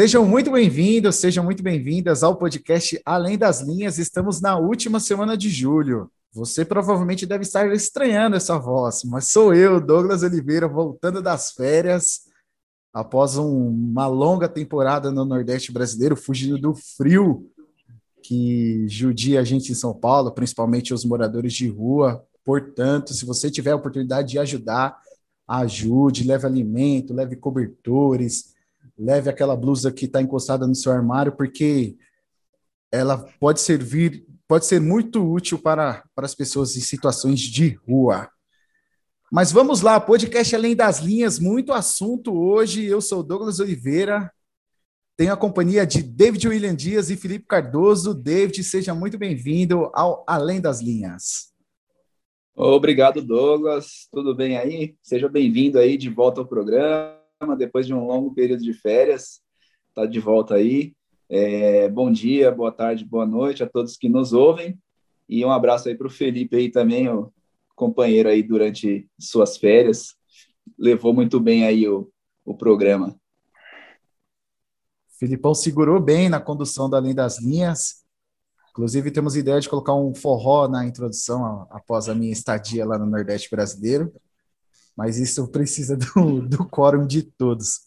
Sejam muito bem-vindos, sejam muito bem-vindas ao podcast Além das Linhas. Estamos na última semana de julho. Você provavelmente deve estar estranhando essa voz, mas sou eu, Douglas Oliveira, voltando das férias após um, uma longa temporada no Nordeste brasileiro, fugindo do frio que judia a gente em São Paulo, principalmente os moradores de rua. Portanto, se você tiver a oportunidade de ajudar, ajude, leve alimento, leve cobertores, leve aquela blusa que está encostada no seu armário, porque ela pode servir, pode ser muito útil para, para as pessoas em situações de rua. Mas vamos lá, podcast Além das Linhas, muito assunto hoje. Eu sou Douglas Oliveira, tenho a companhia de David William Dias e Felipe Cardoso. David, seja muito bem-vindo ao Além das Linhas. Obrigado, Douglas. Tudo bem aí? Seja bem-vindo aí de volta ao programa depois de um longo período de férias. Está de volta aí. É, bom dia, boa tarde, boa noite a todos que nos ouvem. E um abraço aí para o Felipe aí também, o companheiro aí durante suas férias. Levou muito bem aí o, o programa. Filipão segurou bem na condução da Além das Linhas. Inclusive, temos ideia de colocar um forró na introdução após a minha estadia lá no Nordeste brasileiro mas isso precisa do, do quórum de todos.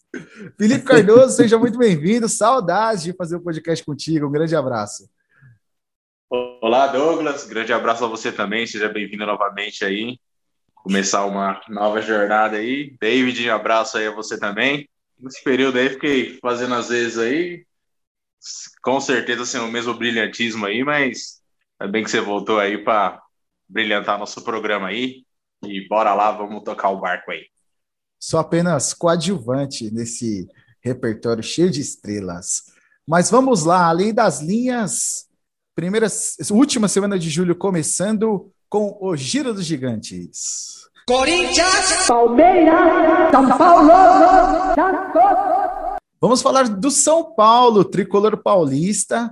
Felipe Cardoso, seja muito bem-vindo. Saudades de fazer o um podcast contigo. Um grande abraço. Olá, Douglas. Grande abraço a você também. Seja bem-vindo novamente aí. Começar uma nova jornada aí. David, um abraço aí a você também. Nesse período aí, fiquei fazendo às vezes aí, com certeza sem o mesmo brilhantismo aí, mas é bem que você voltou aí para brilhantar nosso programa aí. E bora lá, vamos tocar o barco aí. Sou apenas coadjuvante nesse repertório cheio de estrelas. Mas vamos lá, além das linhas, primeira, última semana de julho começando com o Giro dos Gigantes. Corinthians, Palmeiras, São Paulo, Vamos falar do São Paulo, tricolor paulista,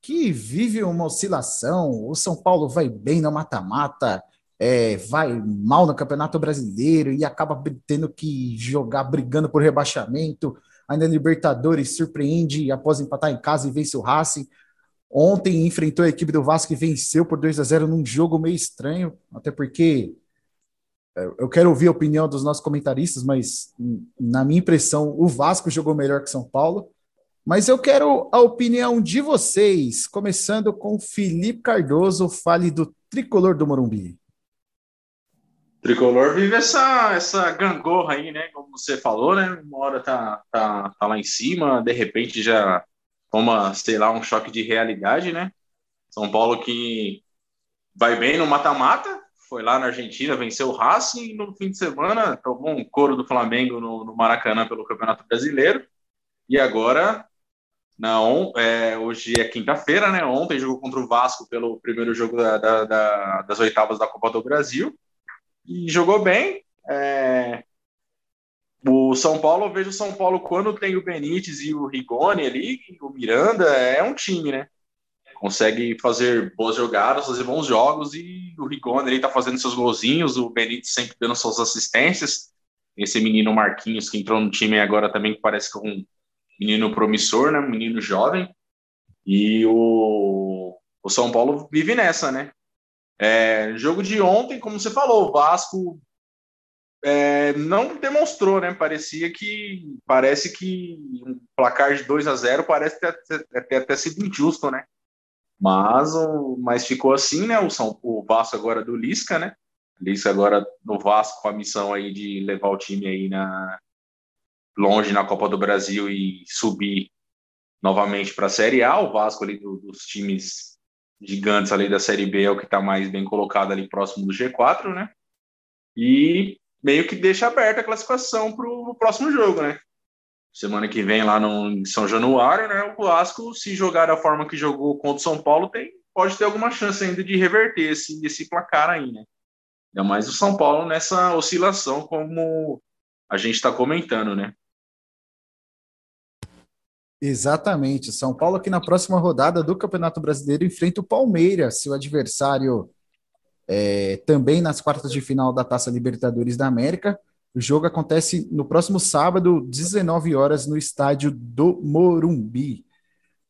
que vive uma oscilação. O São Paulo vai bem no mata-mata, é, vai mal no Campeonato Brasileiro e acaba tendo que jogar brigando por rebaixamento. Ainda Libertadores surpreende após empatar em casa e vence o Racing. Ontem enfrentou a equipe do Vasco e venceu por 2 a 0 num jogo meio estranho, até porque é, eu quero ouvir a opinião dos nossos comentaristas, mas na minha impressão, o Vasco jogou melhor que São Paulo. Mas eu quero a opinião de vocês, começando com Felipe Cardoso, fale do tricolor do Morumbi. Tricolor vive essa, essa gangorra aí, né? Como você falou, né? Uma hora tá, tá, tá lá em cima, de repente já toma, sei lá, um choque de realidade, né? São Paulo que vai bem no mata-mata, foi lá na Argentina, venceu o Racing no fim de semana tomou um couro do Flamengo no, no Maracanã pelo Campeonato Brasileiro. E agora, não, é, hoje é quinta-feira, né? Ontem jogou contra o Vasco pelo primeiro jogo da, da, da, das oitavas da Copa do Brasil e jogou bem. É... O São Paulo, eu vejo o São Paulo quando tem o Benítez e o Rigoni ali, o Miranda, é um time, né? Consegue fazer boas jogadas, fazer bons jogos e o Rigoni ele tá fazendo seus golzinhos, o Benítez sempre dando suas assistências. Esse menino Marquinhos que entrou no time agora também que parece que é um menino promissor, né? Um menino jovem. E o, o São Paulo vive nessa, né? É, jogo de ontem, como você falou, o Vasco é, não demonstrou, né? Parecia que parece que um placar de 2 a 0 parece ter, ter, ter até sido injusto, né? Mas, mas ficou assim, né? O, São, o Vasco agora do Lisca, né? Lisca agora no Vasco com a missão aí de levar o time aí na longe na Copa do Brasil e subir novamente para a Série A. O Vasco ali do, dos times gigantes ali da Série B é o que está mais bem colocado ali próximo do G4, né? E meio que deixa aberta a classificação para o próximo jogo, né? Semana que vem lá no em São Januário, né? O Vasco, se jogar da forma que jogou contra o São Paulo, tem, pode ter alguma chance ainda de reverter esse, esse placar aí, né? Ainda mais o São Paulo nessa oscilação, como a gente está comentando, né? Exatamente. São Paulo que na próxima rodada do Campeonato Brasileiro enfrenta o Palmeiras, seu adversário é, também nas quartas de final da Taça Libertadores da América. O jogo acontece no próximo sábado, 19 horas, no estádio do Morumbi.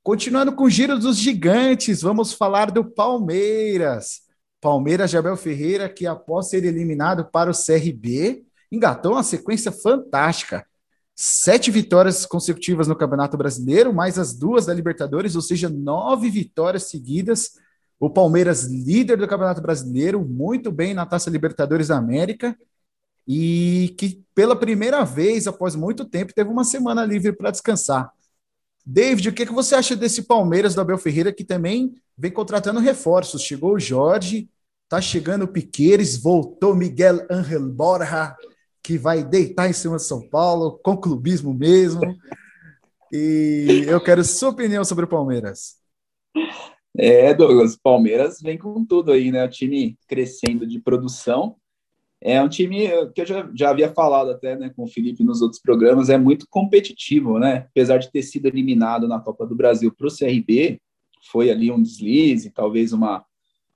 Continuando com o giro dos gigantes, vamos falar do Palmeiras. Palmeiras de Abel Ferreira, que após ser eliminado para o CRB, engatou uma sequência fantástica. Sete vitórias consecutivas no Campeonato Brasileiro, mais as duas da Libertadores, ou seja, nove vitórias seguidas. O Palmeiras, líder do Campeonato Brasileiro, muito bem na Taça Libertadores da América e que pela primeira vez, após muito tempo, teve uma semana livre para descansar. David, o que, que você acha desse Palmeiras do Abel Ferreira que também vem contratando reforços? Chegou o Jorge, tá chegando o Piqueires, voltou Miguel Ángel Borja, que vai deitar em cima de São Paulo, com clubismo mesmo. E eu quero sua opinião sobre o Palmeiras. É, Douglas, Palmeiras vem com tudo aí, né? O time crescendo de produção é um time que eu já, já havia falado até né, com o Felipe nos outros programas, é muito competitivo, né? Apesar de ter sido eliminado na Copa do Brasil para o CRB, foi ali um deslize, talvez uma,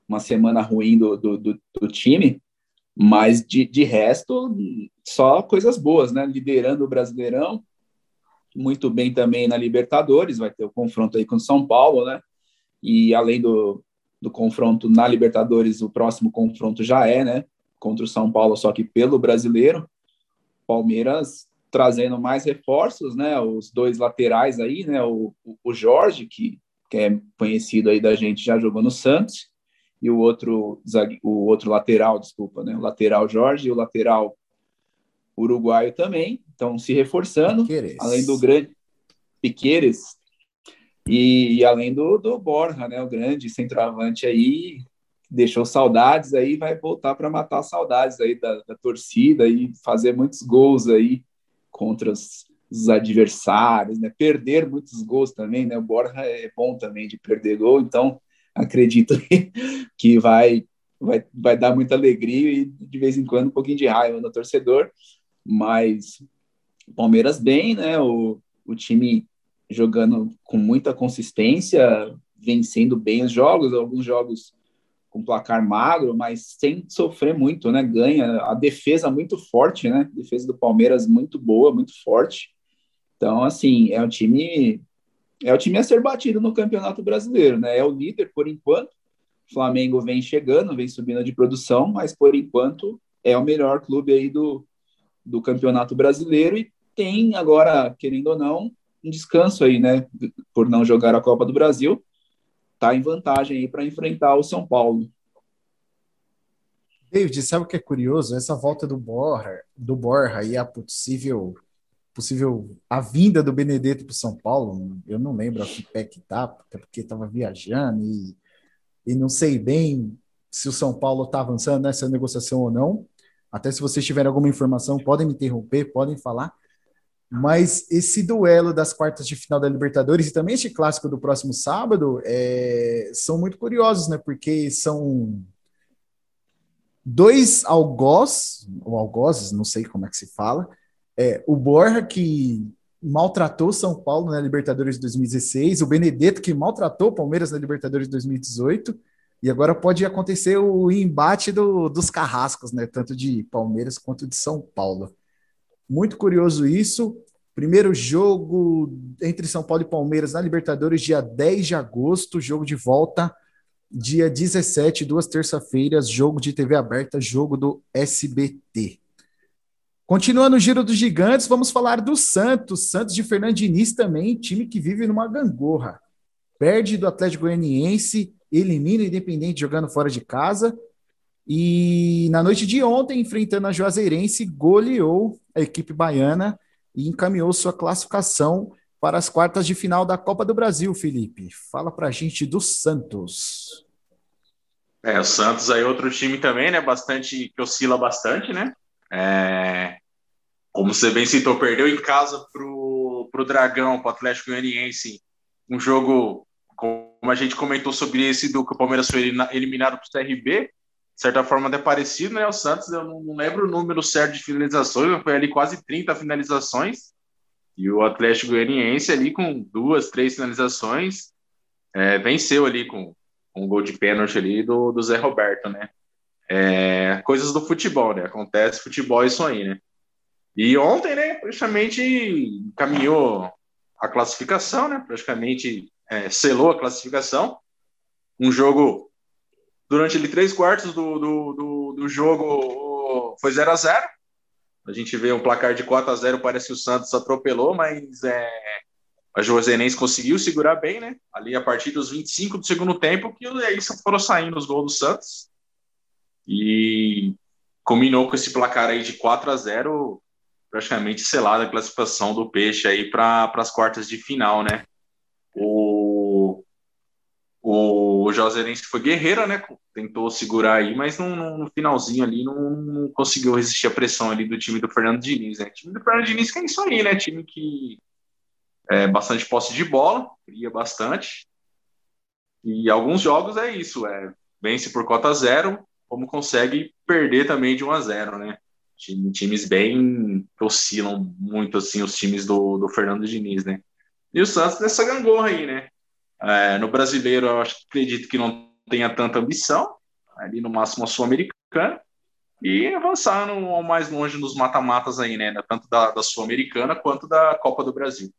uma semana ruim do, do, do, do time, mas de, de resto, só coisas boas, né? Liderando o Brasileirão, muito bem também na Libertadores, vai ter o confronto aí com o São Paulo, né? E além do, do confronto na Libertadores, o próximo confronto já é, né? contra o São Paulo, só que pelo brasileiro. Palmeiras trazendo mais reforços, né? Os dois laterais aí, né? O, o Jorge, que, que é conhecido aí da gente, já jogou no Santos, e o outro, o outro lateral, desculpa, né? O lateral Jorge e o lateral uruguaio também, estão se reforçando, Piqueires. além do grande Piqueires, e, e, além do, do Borja, né? O grande centroavante aí, deixou saudades aí, vai voltar para matar saudades aí da, da, torcida e fazer muitos gols aí contra os, os, adversários, né? Perder muitos gols também, né? O Borja é bom também de perder gol, então acredito que vai vai, vai dar muita alegria e de vez em quando um pouquinho de raiva no torcedor, mas Palmeiras bem, né? O, o time jogando com muita consistência, vencendo bem os jogos, alguns jogos com placar magro, mas sem sofrer muito, né? Ganha a defesa muito forte, né? Defesa do Palmeiras muito boa, muito forte. Então, assim, é um time é o time a ser batido no Campeonato Brasileiro, né? É o líder por enquanto. O Flamengo vem chegando, vem subindo de produção, mas por enquanto é o melhor clube aí do, do Campeonato Brasileiro e tem agora, querendo ou não, um descanso aí, né? Por não jogar a Copa do Brasil está em vantagem aí para enfrentar o São Paulo. David, sabe o que é curioso? Essa volta do Borja, do Borja e a possível, possível a vinda do Benedetto para São Paulo, eu não lembro a que pé que tá, até porque estava viajando e, e não sei bem se o São Paulo está avançando nessa negociação ou não. Até se vocês tiverem alguma informação, podem me interromper, podem falar. Mas esse duelo das quartas de final da Libertadores e também este clássico do próximo sábado é, são muito curiosos, né? Porque são dois algoz, ou algozes, não sei como é que se fala. É, o Borja, que maltratou São Paulo na Libertadores de 2016, o Benedetto, que maltratou Palmeiras na Libertadores de 2018, e agora pode acontecer o embate do, dos carrascos, né? Tanto de Palmeiras quanto de São Paulo. Muito curioso isso. Primeiro jogo entre São Paulo e Palmeiras na Libertadores, dia 10 de agosto, jogo de volta, dia 17, duas terça-feiras, jogo de TV aberta, jogo do SBT. Continuando o giro dos gigantes, vamos falar do Santos. Santos de Fernando Diniz também, time que vive numa gangorra. Perde do Atlético Goianiense, elimina o Independente jogando fora de casa e na noite de ontem, enfrentando a Juazeirense, goleou a equipe baiana e encaminhou sua classificação para as quartas de final da Copa do Brasil, Felipe. Fala pra gente do Santos. É, o Santos aí outro time também, né? Bastante, que oscila bastante, né? É, como você bem citou, perdeu em casa pro, pro Dragão, pro Atlético Goianiense, um jogo, como a gente comentou sobre esse do que o Palmeiras foi eliminado pro CRB, de certa forma até parecido, né? O Santos, eu não, lembro o número certo de finalizações, foi ali quase 30 finalizações. E o Atlético Goianiense ali com duas, três finalizações, é, venceu ali com, com um gol de pênalti ali do, do Zé Roberto, né? É, coisas do futebol, né? Acontece futebol isso aí, né? E ontem, né, praticamente caminhou a classificação, né? Praticamente é, selou a classificação. Um jogo durante ali três quartos do, do, do, do jogo foi 0 a 0 A gente vê um placar de 4 a 0 parece que o Santos atropelou, mas é, a Josenense conseguiu segurar bem, né? Ali a partir dos 25 do segundo tempo, que aí foram saindo os gols do Santos. E combinou com esse placar aí de 4 a 0 praticamente selada a classificação do Peixe aí para as quartas de final, né? O, o Joserense foi guerreira, né? Tentou segurar aí, mas no, no finalzinho ali não, não, conseguiu resistir à pressão ali do time do Fernando Diniz, né? O time do Fernando Diniz que é isso aí, né? Time que é bastante posse de bola, cria bastante. E alguns jogos é isso, é vence por cota zero, como consegue perder também de 1 a 0, né? times bem oscilam muito assim os times do, do Fernando Diniz, né? E o Santos nessa gangorra aí, né? É, no brasileiro, eu acho, acredito que não tenha tanta ambição, ali no máximo a Sul-Americana, e avançar no, mais longe nos mata-matas aí, né? Tanto da, da Sul-Americana quanto da Copa do Brasil.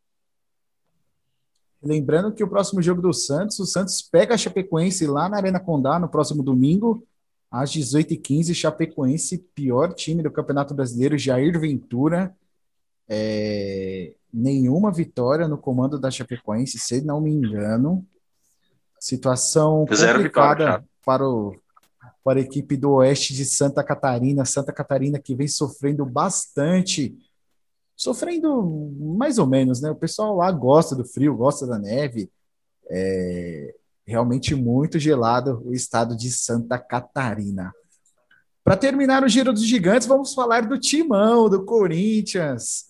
Lembrando que o próximo jogo do Santos, o Santos pega a Chapecoense lá na Arena Condá no próximo domingo, às 18h15, Chapecoense, pior time do Campeonato Brasileiro, Jair Ventura. É, nenhuma vitória no comando da Chapecoense, se não me engano. Situação Zero complicada vitória, para, o, para a equipe do Oeste de Santa Catarina. Santa Catarina que vem sofrendo bastante. Sofrendo mais ou menos, né? O pessoal lá gosta do frio, gosta da neve. É, realmente muito gelado o estado de Santa Catarina. Para terminar o Giro dos Gigantes, vamos falar do timão do Corinthians.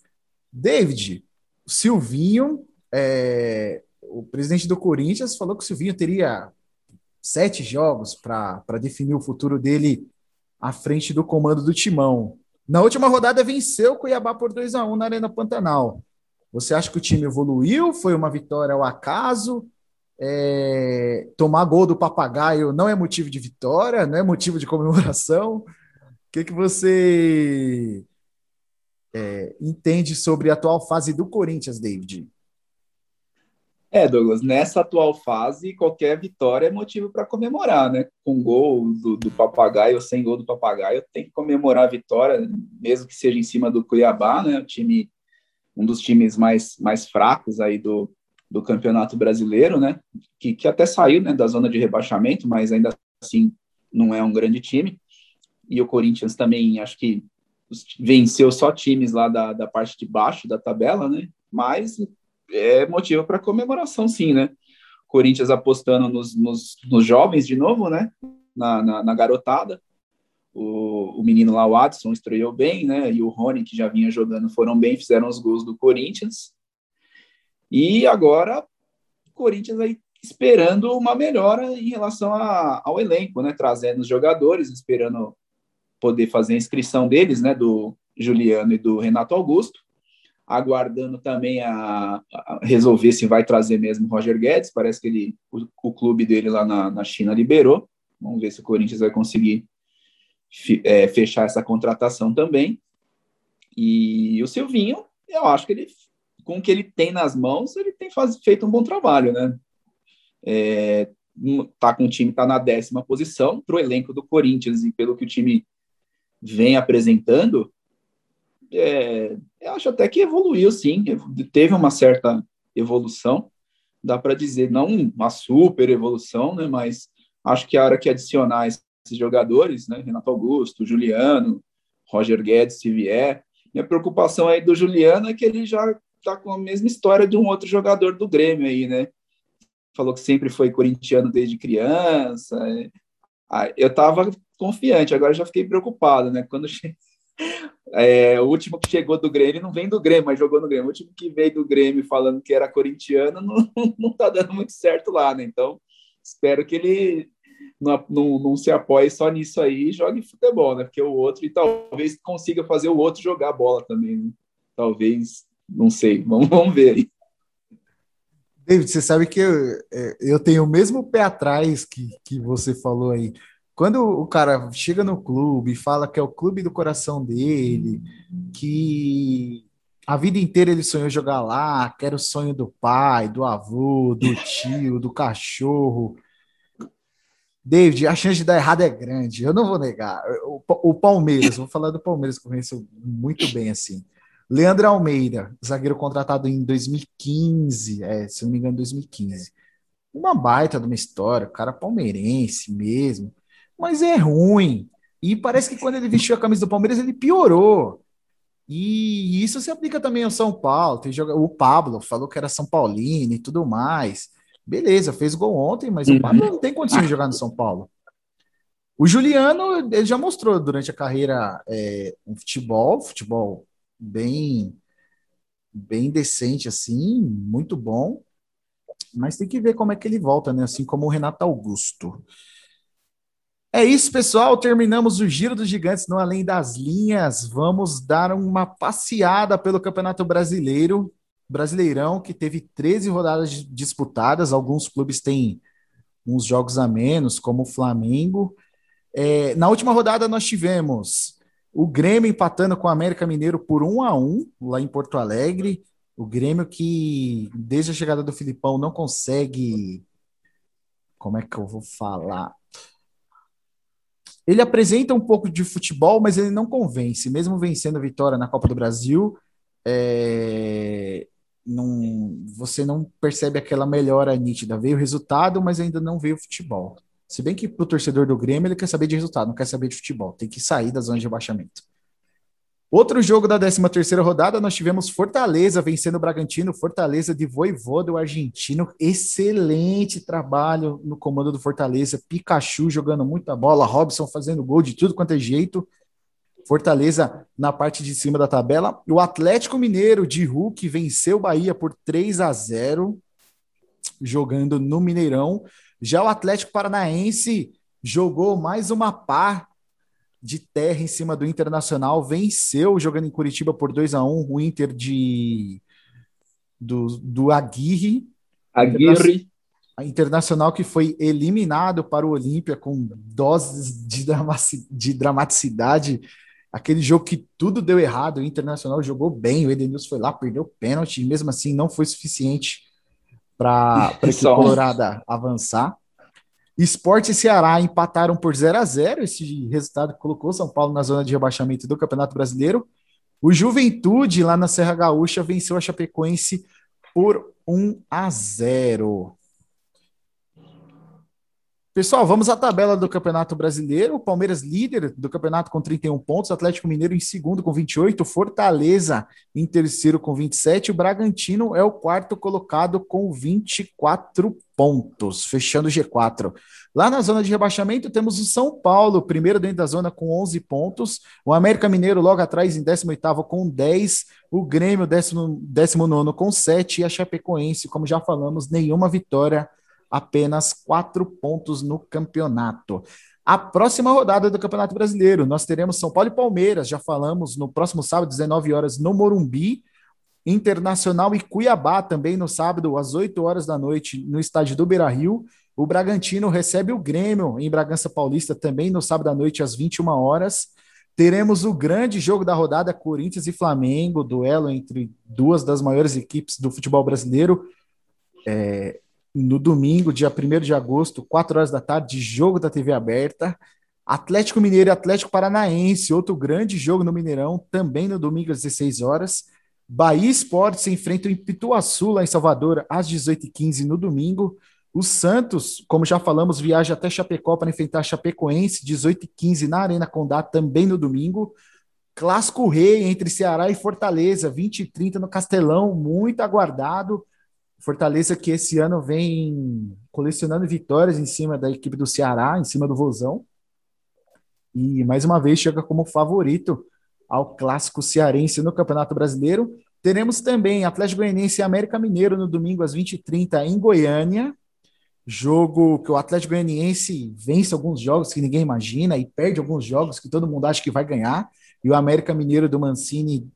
David, o Silvinho, é, o presidente do Corinthians, falou que o Silvinho teria sete jogos para definir o futuro dele à frente do comando do timão. Na última rodada, venceu o Cuiabá por 2 a 1 na Arena Pantanal. Você acha que o time evoluiu? Foi uma vitória ao acaso? É, tomar gol do papagaio não é motivo de vitória, não é motivo de comemoração. O que, que você é, entende sobre a atual fase do Corinthians, David? É, Douglas, nessa atual fase, qualquer vitória é motivo para comemorar, né? Com gol do, do papagaio ou sem gol do papagaio, tem que comemorar a vitória, mesmo que seja em cima do Cuiabá, né? O time, um dos times mais, mais fracos aí do, do Campeonato Brasileiro, né? Que, que até saiu né, da zona de rebaixamento, mas ainda assim não é um grande time. E o Corinthians também, acho que venceu só times lá da, da parte de baixo da tabela, né? Mas é motivo para comemoração, sim, né? Corinthians apostando nos, nos, nos jovens de novo, né? Na, na, na garotada. O, o, menino lá, o Adson, estreou bem, né? E o Rony, que já vinha jogando, foram bem, fizeram os gols do Corinthians. E agora o Corinthians aí esperando uma melhora em relação a, ao elenco, né? Trazendo os jogadores, esperando poder fazer a inscrição deles, né? Do Juliano e do Renato Augusto. Aguardando também a, a resolver se vai trazer mesmo Roger Guedes. Parece que ele, o, o clube dele lá na, na, China liberou. Vamos ver se o Corinthians vai conseguir é, fechar essa contratação também. E o Silvinho, eu acho que ele com o que ele tem nas mãos, ele tem faz, feito um bom trabalho, né? É, tá com o time, tá na décima posição para o elenco do Corinthians e pelo que o time vem apresentando, é, eu acho até que evoluiu, sim, teve uma certa evolução, dá para dizer, não uma super evolução, né? Mas acho que a hora que adicionar esses jogadores, né? Renato Augusto, Juliano, Roger Guedes, se vier, minha preocupação aí do Juliano é que ele já tá com a mesma história de um outro jogador do Grêmio aí, né? Falou que sempre foi corintiano desde criança. Ah, eu tava confiante, agora já fiquei preocupado, né? Quando é, o último que chegou do Grêmio não vem do Grêmio, mas jogou no Grêmio. O último que veio do Grêmio falando que era corintiano não, não tá dando muito certo lá, né? Então, espero que ele não, não, não, se apoie só nisso aí e jogue futebol, né? Porque o outro, e talvez consiga fazer o outro jogar bola também, né? Talvez não sei, vamos, vamos ver aí. David, você sabe que eu, é, eu tenho o mesmo pé atrás que, que você falou aí. quando o cara chega no clube e fala que é o clube do coração dele, que a vida inteira ele sonhou jogar lá, que era o sonho do pai, do avô, do tio, do cachorro. David, a chance de dar errado é grande, eu não vou negar. O, o Palmeiras, vou falar do Palmeiras, que eu conheço muito bem assim. Leandro Almeida, zagueiro contratado em 2015, é, se não me engano, 2015. Uma baita de uma história, cara palmeirense mesmo mas é ruim. E parece que quando ele vestiu a camisa do Palmeiras, ele piorou. E isso se aplica também ao São Paulo. Tem joga... O Pablo falou que era São Paulino e tudo mais. Beleza, fez gol ontem, mas uhum. o Pablo não tem condição de jogar no São Paulo. O Juliano, ele já mostrou durante a carreira é, um futebol, futebol bem, bem decente, assim, muito bom. Mas tem que ver como é que ele volta, né? Assim como o Renato Augusto. É isso, pessoal. Terminamos o Giro dos Gigantes no Além das Linhas. Vamos dar uma passeada pelo Campeonato Brasileiro, Brasileirão, que teve 13 rodadas disputadas. Alguns clubes têm uns jogos a menos, como o Flamengo. É, na última rodada, nós tivemos o Grêmio empatando com o América Mineiro por 1 a 1 lá em Porto Alegre. O Grêmio que, desde a chegada do Filipão, não consegue. Como é que eu vou falar? Ele apresenta um pouco de futebol, mas ele não convence. Mesmo vencendo a vitória na Copa do Brasil, é, não, você não percebe aquela melhora nítida. Veio o resultado, mas ainda não veio o futebol. Se bem que para o torcedor do Grêmio, ele quer saber de resultado, não quer saber de futebol. Tem que sair da zona de rebaixamento. Outro jogo da 13 terceira rodada, nós tivemos Fortaleza vencendo o Bragantino, Fortaleza de Voivoda, o argentino. Excelente trabalho no comando do Fortaleza. Pikachu jogando muita bola, Robson fazendo gol de tudo quanto é jeito. Fortaleza na parte de cima da tabela. O Atlético Mineiro de Hulk venceu o Bahia por 3 a 0, jogando no Mineirão. Já o Atlético Paranaense jogou mais uma par de terra em cima do Internacional, venceu jogando em Curitiba por 2 a 1 o Inter de do, do Aguirre. Aguirre. A Internacional que foi eliminado para o Olímpia com doses de, de dramaticidade. Aquele jogo que tudo deu errado, o Internacional jogou bem, o Edenilson foi lá, perdeu o pênalti, e mesmo assim não foi suficiente para a equipe colorada avançar. Esporte e Ceará empataram por 0 a 0 Esse resultado colocou São Paulo na zona de rebaixamento do Campeonato Brasileiro. O Juventude, lá na Serra Gaúcha, venceu a Chapecoense por 1 a 0. Pessoal, vamos à tabela do Campeonato Brasileiro. O Palmeiras líder do campeonato com 31 pontos, Atlético Mineiro em segundo com 28, Fortaleza em terceiro com 27, o Bragantino é o quarto colocado com 24 pontos, fechando o G4. Lá na zona de rebaixamento temos o São Paulo, primeiro dentro da zona com 11 pontos, o América Mineiro logo atrás em 18º com 10, o Grêmio 19 com 7 e a Chapecoense, como já falamos, nenhuma vitória apenas quatro pontos no campeonato. A próxima rodada do Campeonato Brasileiro, nós teremos São Paulo e Palmeiras, já falamos, no próximo sábado, 19 horas, no Morumbi. Internacional e Cuiabá também no sábado, às 8 horas da noite, no estádio do Beira Rio. O Bragantino recebe o Grêmio em Bragança Paulista também no sábado à noite, às 21 horas. Teremos o grande jogo da rodada, Corinthians e Flamengo, duelo entre duas das maiores equipes do futebol brasileiro. É, no domingo, dia 1 de agosto, 4 horas da tarde, jogo da TV aberta. Atlético Mineiro e Atlético Paranaense, outro grande jogo no Mineirão, também no domingo às 16 horas. Bahia Esportes se enfrenta o Pituaçu, lá em Salvador, às 18h15 no domingo. O Santos, como já falamos, viaja até Chapecó para enfrentar Chapecoense, 18h15 na Arena Condá, também no domingo. Clássico Rei entre Ceará e Fortaleza, 20 h 30 no Castelão, muito aguardado. Fortaleza que esse ano vem colecionando vitórias em cima da equipe do Ceará, em cima do Vozão. E mais uma vez chega como favorito ao clássico cearense no Campeonato Brasileiro. Teremos também Atlético Goianiense e América Mineiro no domingo às 20h30 em Goiânia. Jogo que o Atlético Goianiense vence alguns jogos que ninguém imagina e perde alguns jogos que todo mundo acha que vai ganhar. E o América Mineiro do Mancini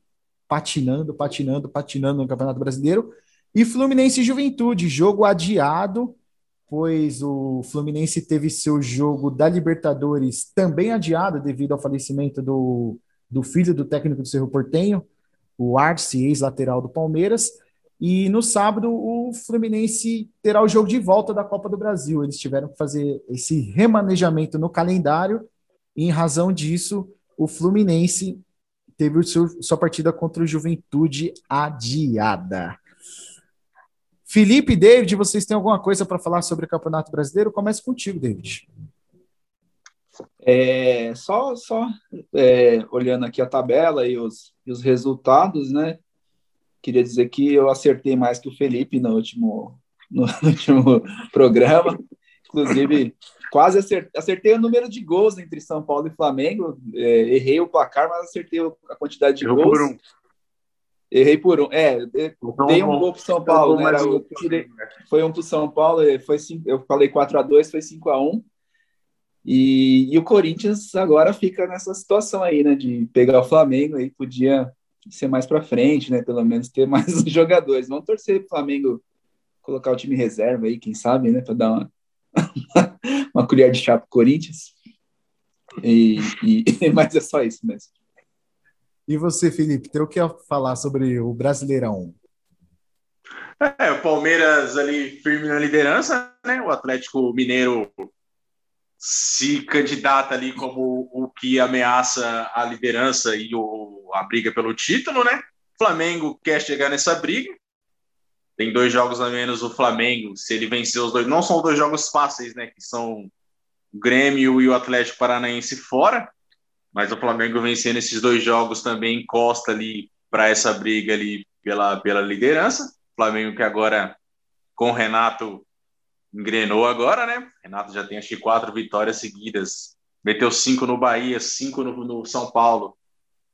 patinando, patinando, patinando no Campeonato Brasileiro. E Fluminense e Juventude, jogo adiado pois o Fluminense teve seu jogo da Libertadores também adiado devido ao falecimento do, do filho do técnico do Cerro Portenho, o Arce, ex-lateral do Palmeiras. E no sábado, o Fluminense terá o jogo de volta da Copa do Brasil. Eles tiveram que fazer esse remanejamento no calendário, e em razão disso, o Fluminense teve sua partida contra o Juventude adiada. Felipe, David, vocês têm alguma coisa para falar sobre o Campeonato Brasileiro? Comece contigo, David. É, só só é, olhando aqui a tabela e os, e os resultados, né? Queria dizer que eu acertei mais que o Felipe no último, no, no último programa. Inclusive, quase acertei, acertei, o número de gols entre São Paulo e Flamengo. É, errei o placar, mas acertei a quantidade de gols. Por um. Errei por um. É, então, dei um gol para São Paulo, né? Eu tirei, foi um para São Paulo, foi cinco, eu falei 4 a 2 foi 5 a 1 e, e, o Corinthians agora fica nessa situação aí, né? De pegar o Flamengo aí, podia ser mais para frente, né? Pelo menos ter mais jogadores. Vamos torcer para o Flamengo colocar o time reserva aí, quem sabe, né? Para dar uma, uma colher de chá para o Corinthians. E, e, mas é só isso mesmo. E você, Felipe, tem o que falar sobre o Brasileirão? É, o Palmeiras ali firme na liderança, né? O Atlético Mineiro se candidata ali como o que ameaça a liderança e o, a briga pelo título, né? O Flamengo quer chegar nessa briga. Tem dois jogos a menos o Flamengo. Se ele vencer os dois, não são dois jogos fáceis, né? Que são o Grêmio e o Atlético Paranaense fora. Mas o Flamengo vencendo esses dois jogos também encosta ali para essa briga ali pela, pela liderança. O Flamengo que agora com o Renato engrenou agora, né? Renato já tem acho que quatro vitórias seguidas. Meteu cinco no Bahia, cinco no, no São Paulo,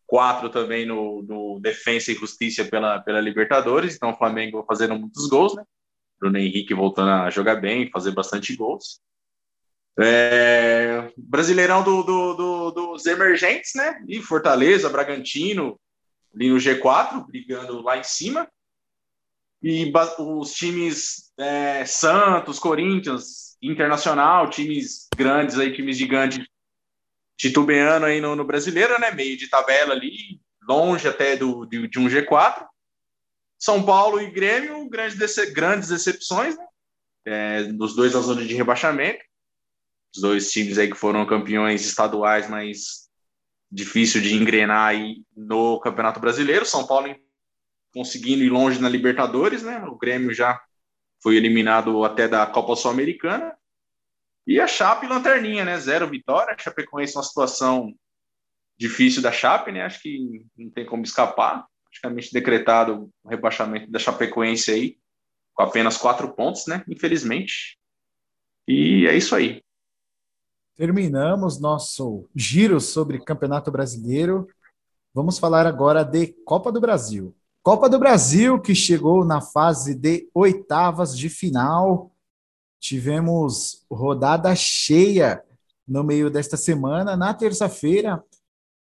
quatro também no, no Defensa e Justiça pela, pela Libertadores. Então o Flamengo fazendo muitos gols, né? Bruno Henrique voltando a jogar bem, fazer bastante gols. É, brasileirão do, do, do, dos emergentes, né? E Fortaleza, Bragantino, ali no G4, brigando lá em cima. E os times é, Santos, Corinthians, Internacional, times grandes aí, times gigantes, titubeando aí no, no brasileiro, né? Meio de tabela ali, longe até do, de, de um G4. São Paulo e Grêmio, grandes, dece grandes decepções, né? É, dos dois na zona de rebaixamento os dois times aí que foram campeões estaduais, mas difícil de engrenar aí no Campeonato Brasileiro. São Paulo conseguindo ir longe na Libertadores, né? O Grêmio já foi eliminado até da Copa Sul-Americana. E a Chape lanterninha, né? Zero vitória. A Chapecoense uma situação difícil da Chape, né? Acho que não tem como escapar. Praticamente decretado o rebaixamento da Chapecoense aí, com apenas quatro pontos, né? Infelizmente. E é isso aí. Terminamos nosso giro sobre Campeonato Brasileiro. Vamos falar agora de Copa do Brasil. Copa do Brasil que chegou na fase de oitavas de final. Tivemos rodada cheia no meio desta semana. Na terça-feira,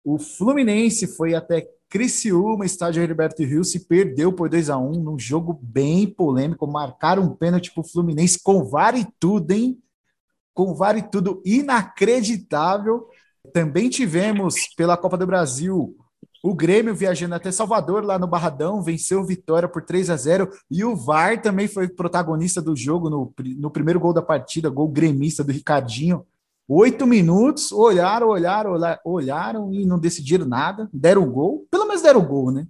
o Fluminense foi até Criciúma, estádio Heriberto Rio, se perdeu por 2 a 1 num jogo bem polêmico. Marcaram um pênalti para o Fluminense com VAR e tudo, hein? Com vale tudo inacreditável. Também tivemos pela Copa do Brasil o Grêmio viajando até Salvador, lá no Barradão, venceu Vitória por 3 a 0 e o VAR também foi protagonista do jogo no, no primeiro gol da partida, gol gremista do Ricardinho. Oito minutos, olharam, olharam, olharam e não decidiram nada, deram o gol, pelo menos deram o gol, né?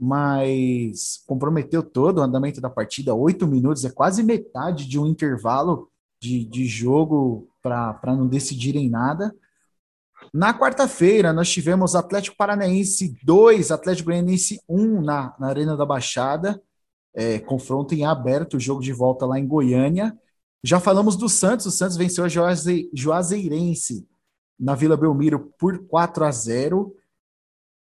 Mas comprometeu todo o andamento da partida. Oito minutos é quase metade de um intervalo de, de jogo para não decidirem nada. Na quarta-feira, nós tivemos Atlético Paranaense 2, Atlético Goianiense 1 na, na Arena da Baixada. É, confronto em aberto, jogo de volta lá em Goiânia. Já falamos do Santos, o Santos venceu a Juaze, Juazeirense na Vila Belmiro por 4 a 0.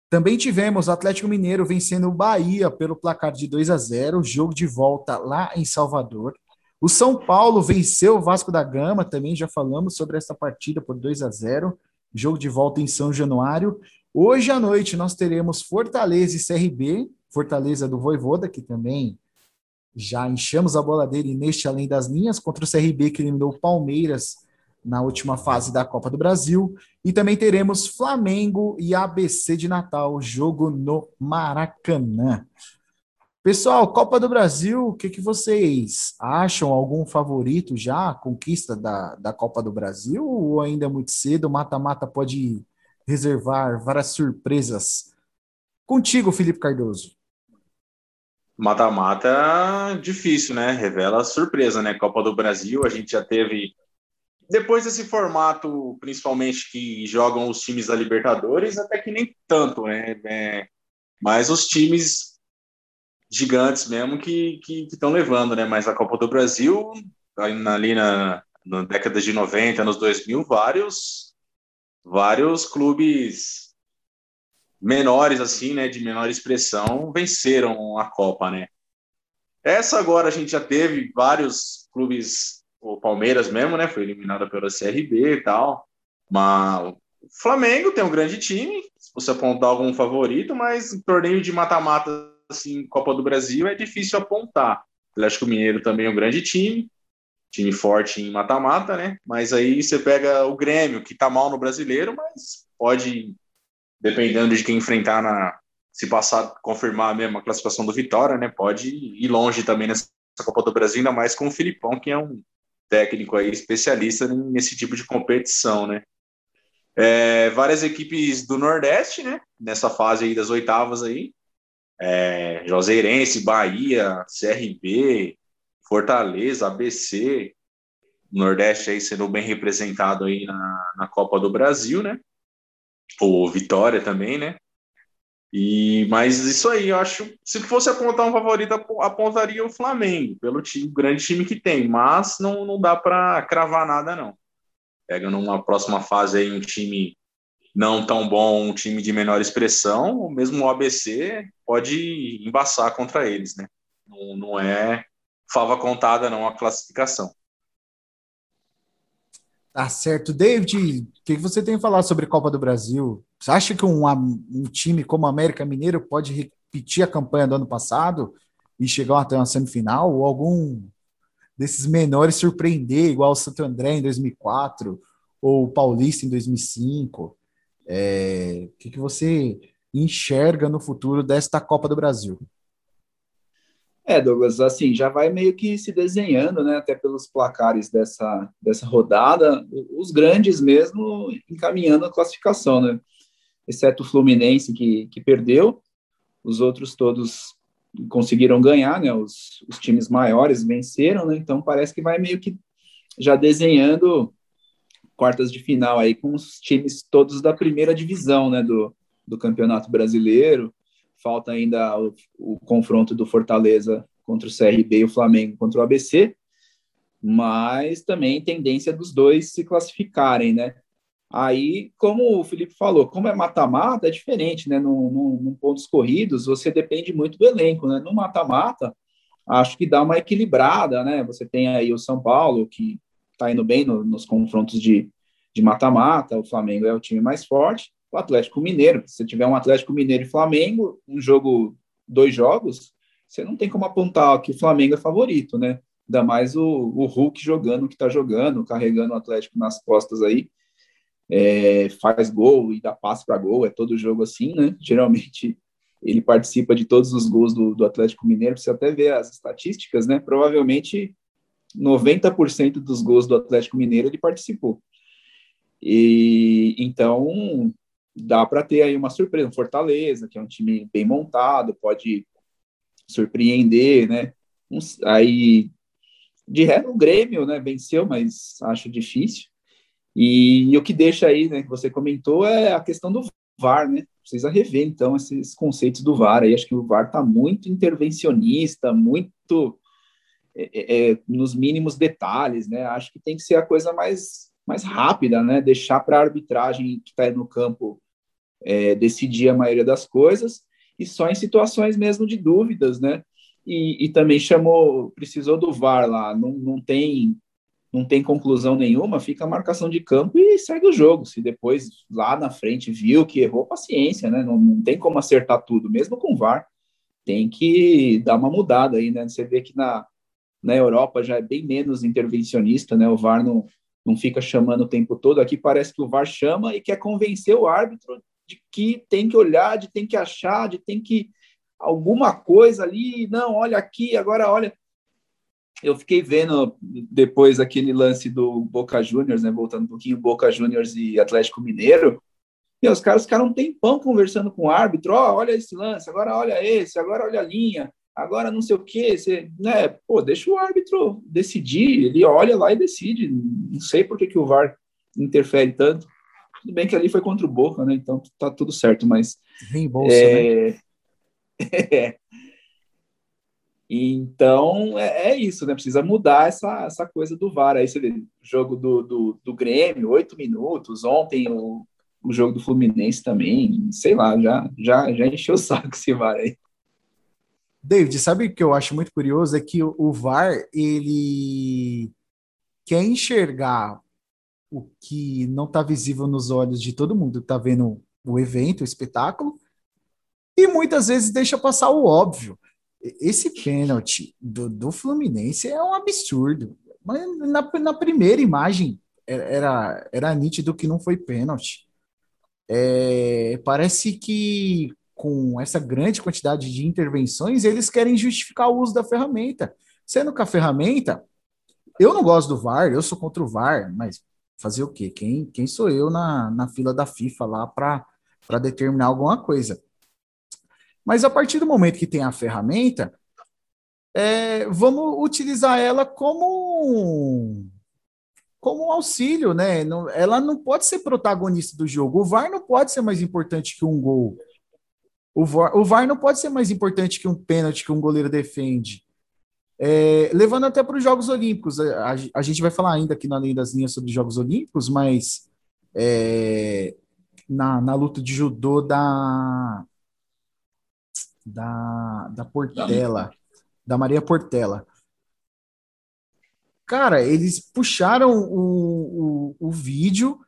Também tivemos o Atlético Mineiro vencendo o Bahia pelo placar de 2 a 0, jogo de volta lá em Salvador. O São Paulo venceu o Vasco da Gama, também já falamos sobre essa partida por 2 a 0. Jogo de volta em São Januário. Hoje à noite nós teremos Fortaleza e CRB, Fortaleza do Voivoda, que também Já enchemos a bola dele neste Além das Linhas contra o CRB, que eliminou o Palmeiras na última fase da Copa do Brasil. E também teremos Flamengo e ABC de Natal, jogo no Maracanã. Pessoal, Copa do Brasil, o que, que vocês acham? Algum favorito já? Conquista da, da Copa do Brasil? Ou ainda é muito cedo? Mata-mata pode reservar várias surpresas. Contigo, Felipe Cardoso. Mata-mata difícil, né? Revela surpresa, né? Copa do Brasil, a gente já teve depois desse formato, principalmente que jogam os times da Libertadores, até que nem tanto, né? É, mas os times gigantes mesmo que estão levando, né? Mas a Copa do Brasil, ali na, na década de 90, nos 2000, vários, vários clubes menores, assim, né? De menor expressão, venceram a Copa, né? Essa agora a gente já teve vários clubes o Palmeiras mesmo, né? Foi eliminado pela CRB e tal. Mas o Flamengo tem um grande time, se você apontar algum favorito, mas torneio de mata-mata, assim, Copa do Brasil, é difícil apontar. O Atlético Mineiro também é um grande time, time forte em mata-mata, né? Mas aí você pega o Grêmio, que tá mal no brasileiro, mas pode, dependendo de quem enfrentar na. Se passar, confirmar mesmo a classificação do Vitória, né? Pode ir longe também nessa Copa do Brasil, ainda mais com o Filipão, que é um técnico aí especialista nesse tipo de competição, né? É, várias equipes do Nordeste, né? Nessa fase aí das oitavas aí, é, Joseirense, Bahia, CRB, Fortaleza, ABC, Nordeste aí sendo bem representado aí na, na Copa do Brasil, né? O Vitória também, né? E, mas isso aí, eu acho. Se fosse apontar um favorito, apontaria o Flamengo, pelo time, grande time que tem, mas não, não dá para cravar nada, não. Pega numa próxima fase aí um time não tão bom, um time de menor expressão, mesmo o ABC pode embaçar contra eles, né? Não, não é fava contada, não, a classificação. Tá certo. David, o que você tem a falar sobre Copa do Brasil? Você acha que um, um time como América Mineiro pode repetir a campanha do ano passado e chegar até uma semifinal? Ou algum desses menores surpreender, igual o Santo André em 2004 ou o Paulista em 2005? É, o que, que você enxerga no futuro desta Copa do Brasil? É, Douglas, assim, já vai meio que se desenhando, né, até pelos placares dessa, dessa rodada, os grandes mesmo encaminhando a classificação, né, exceto o Fluminense que, que perdeu, os outros todos conseguiram ganhar, né, os, os times maiores venceram, né, então parece que vai meio que já desenhando quartas de final aí com os times todos da primeira divisão, né, do, do Campeonato Brasileiro, falta ainda o, o, confronto do Fortaleza contra o CRB e o Flamengo contra o ABC, mas também tendência dos dois se classificarem, né? Aí, como o Felipe falou, como é mata-mata, é diferente, né? No, no, no, pontos corridos, você depende muito do elenco, né? No mata-mata, acho que dá uma equilibrada, né? Você tem aí o São Paulo, que está indo bem no, nos confrontos de mata-mata, o Flamengo é o time mais forte, o Atlético Mineiro. Se tiver um Atlético Mineiro e Flamengo, um jogo, dois jogos, você não tem como apontar que o Flamengo é favorito, né? Ainda mais o, o Hulk jogando o que está jogando, carregando o Atlético nas costas aí. É, faz gol e dá passe para gol, é todo jogo assim, né? Geralmente ele participa de todos os gols do, do Atlético Mineiro, você até ver as estatísticas, né? Provavelmente 90% dos gols do Atlético Mineiro ele participou. E então dá para ter aí uma surpresa. Fortaleza, que é um time bem montado, pode surpreender, né? Um, aí, de resto, o Grêmio, né? Venceu, mas acho difícil. E, e, o que deixa aí, né? Que você comentou é a questão do VAR, né? Precisa rever, então, esses conceitos do VAR. Aí acho que o VAR está muito intervencionista, muito é, é, é, nos mínimos detalhes, né? Acho que tem que ser a coisa mais mais rápida, né? Deixar para a arbitragem que está no campo é, decidir a maioria das coisas e só em situações mesmo de dúvidas, né? E, e também chamou, precisou do VAR lá, não, não tem não tem conclusão nenhuma, fica a marcação de campo e segue o jogo. Se depois lá na frente viu que errou, paciência, né? Não, não tem como acertar tudo, mesmo com VAR. tem que dar uma mudada aí, né? Você vê que na, na Europa já é bem menos intervencionista, né? O VAR não, não fica chamando o tempo todo. Aqui parece que o VAR chama e quer convencer o árbitro de que tem que olhar, de tem que achar, de tem que alguma coisa ali. Não, olha aqui, agora olha. Eu fiquei vendo depois aquele lance do Boca Juniors, né? Voltando um pouquinho, Boca Juniors e Atlético Mineiro. E os caras ficaram um tempão conversando com o árbitro, oh, olha esse lance, agora olha esse, agora olha a linha, agora não sei o quê, você, né, pô, deixa o árbitro decidir, ele olha lá e decide, não sei por que, que o VAR interfere tanto, tudo bem que ali foi contra o Boca, né, então tá tudo certo, mas... Reembolso, é... né? é. Então, é, é, isso, né? Precisa mudar essa, essa coisa do VAR. Aí você vê, jogo do, do, do Grêmio, oito minutos. Ontem o, o jogo do Fluminense também, sei lá, já, já, já encheu o saco esse VAR aí. David, sabe o que eu acho muito curioso? É que o VAR, ele quer enxergar o que não está visível nos olhos de todo mundo que está vendo o evento, o espetáculo, e muitas vezes deixa passar o óbvio. Esse pênalti do, do Fluminense é um absurdo. Mas na, na primeira imagem era, era nítido que não foi pênalti. É, parece que com essa grande quantidade de intervenções, eles querem justificar o uso da ferramenta. Sendo que a ferramenta, eu não gosto do VAR, eu sou contra o VAR, mas fazer o quê? Quem, quem sou eu na, na fila da FIFA lá para determinar alguma coisa? Mas a partir do momento que tem a ferramenta, é, vamos utilizar ela como como um auxílio, né? Não, ela não pode ser protagonista do jogo. O VAR não pode ser mais importante que um gol. O VAR, o VAR não pode ser mais importante que um pênalti que um goleiro defende. É, levando até para os Jogos Olímpicos, a, a, gente vai falar ainda aqui na Além das Linhas sobre os Jogos Olímpicos, mas é, na, na luta de judô da, da, da Portela, da Maria Portela, Cara, eles puxaram o, o, o vídeo,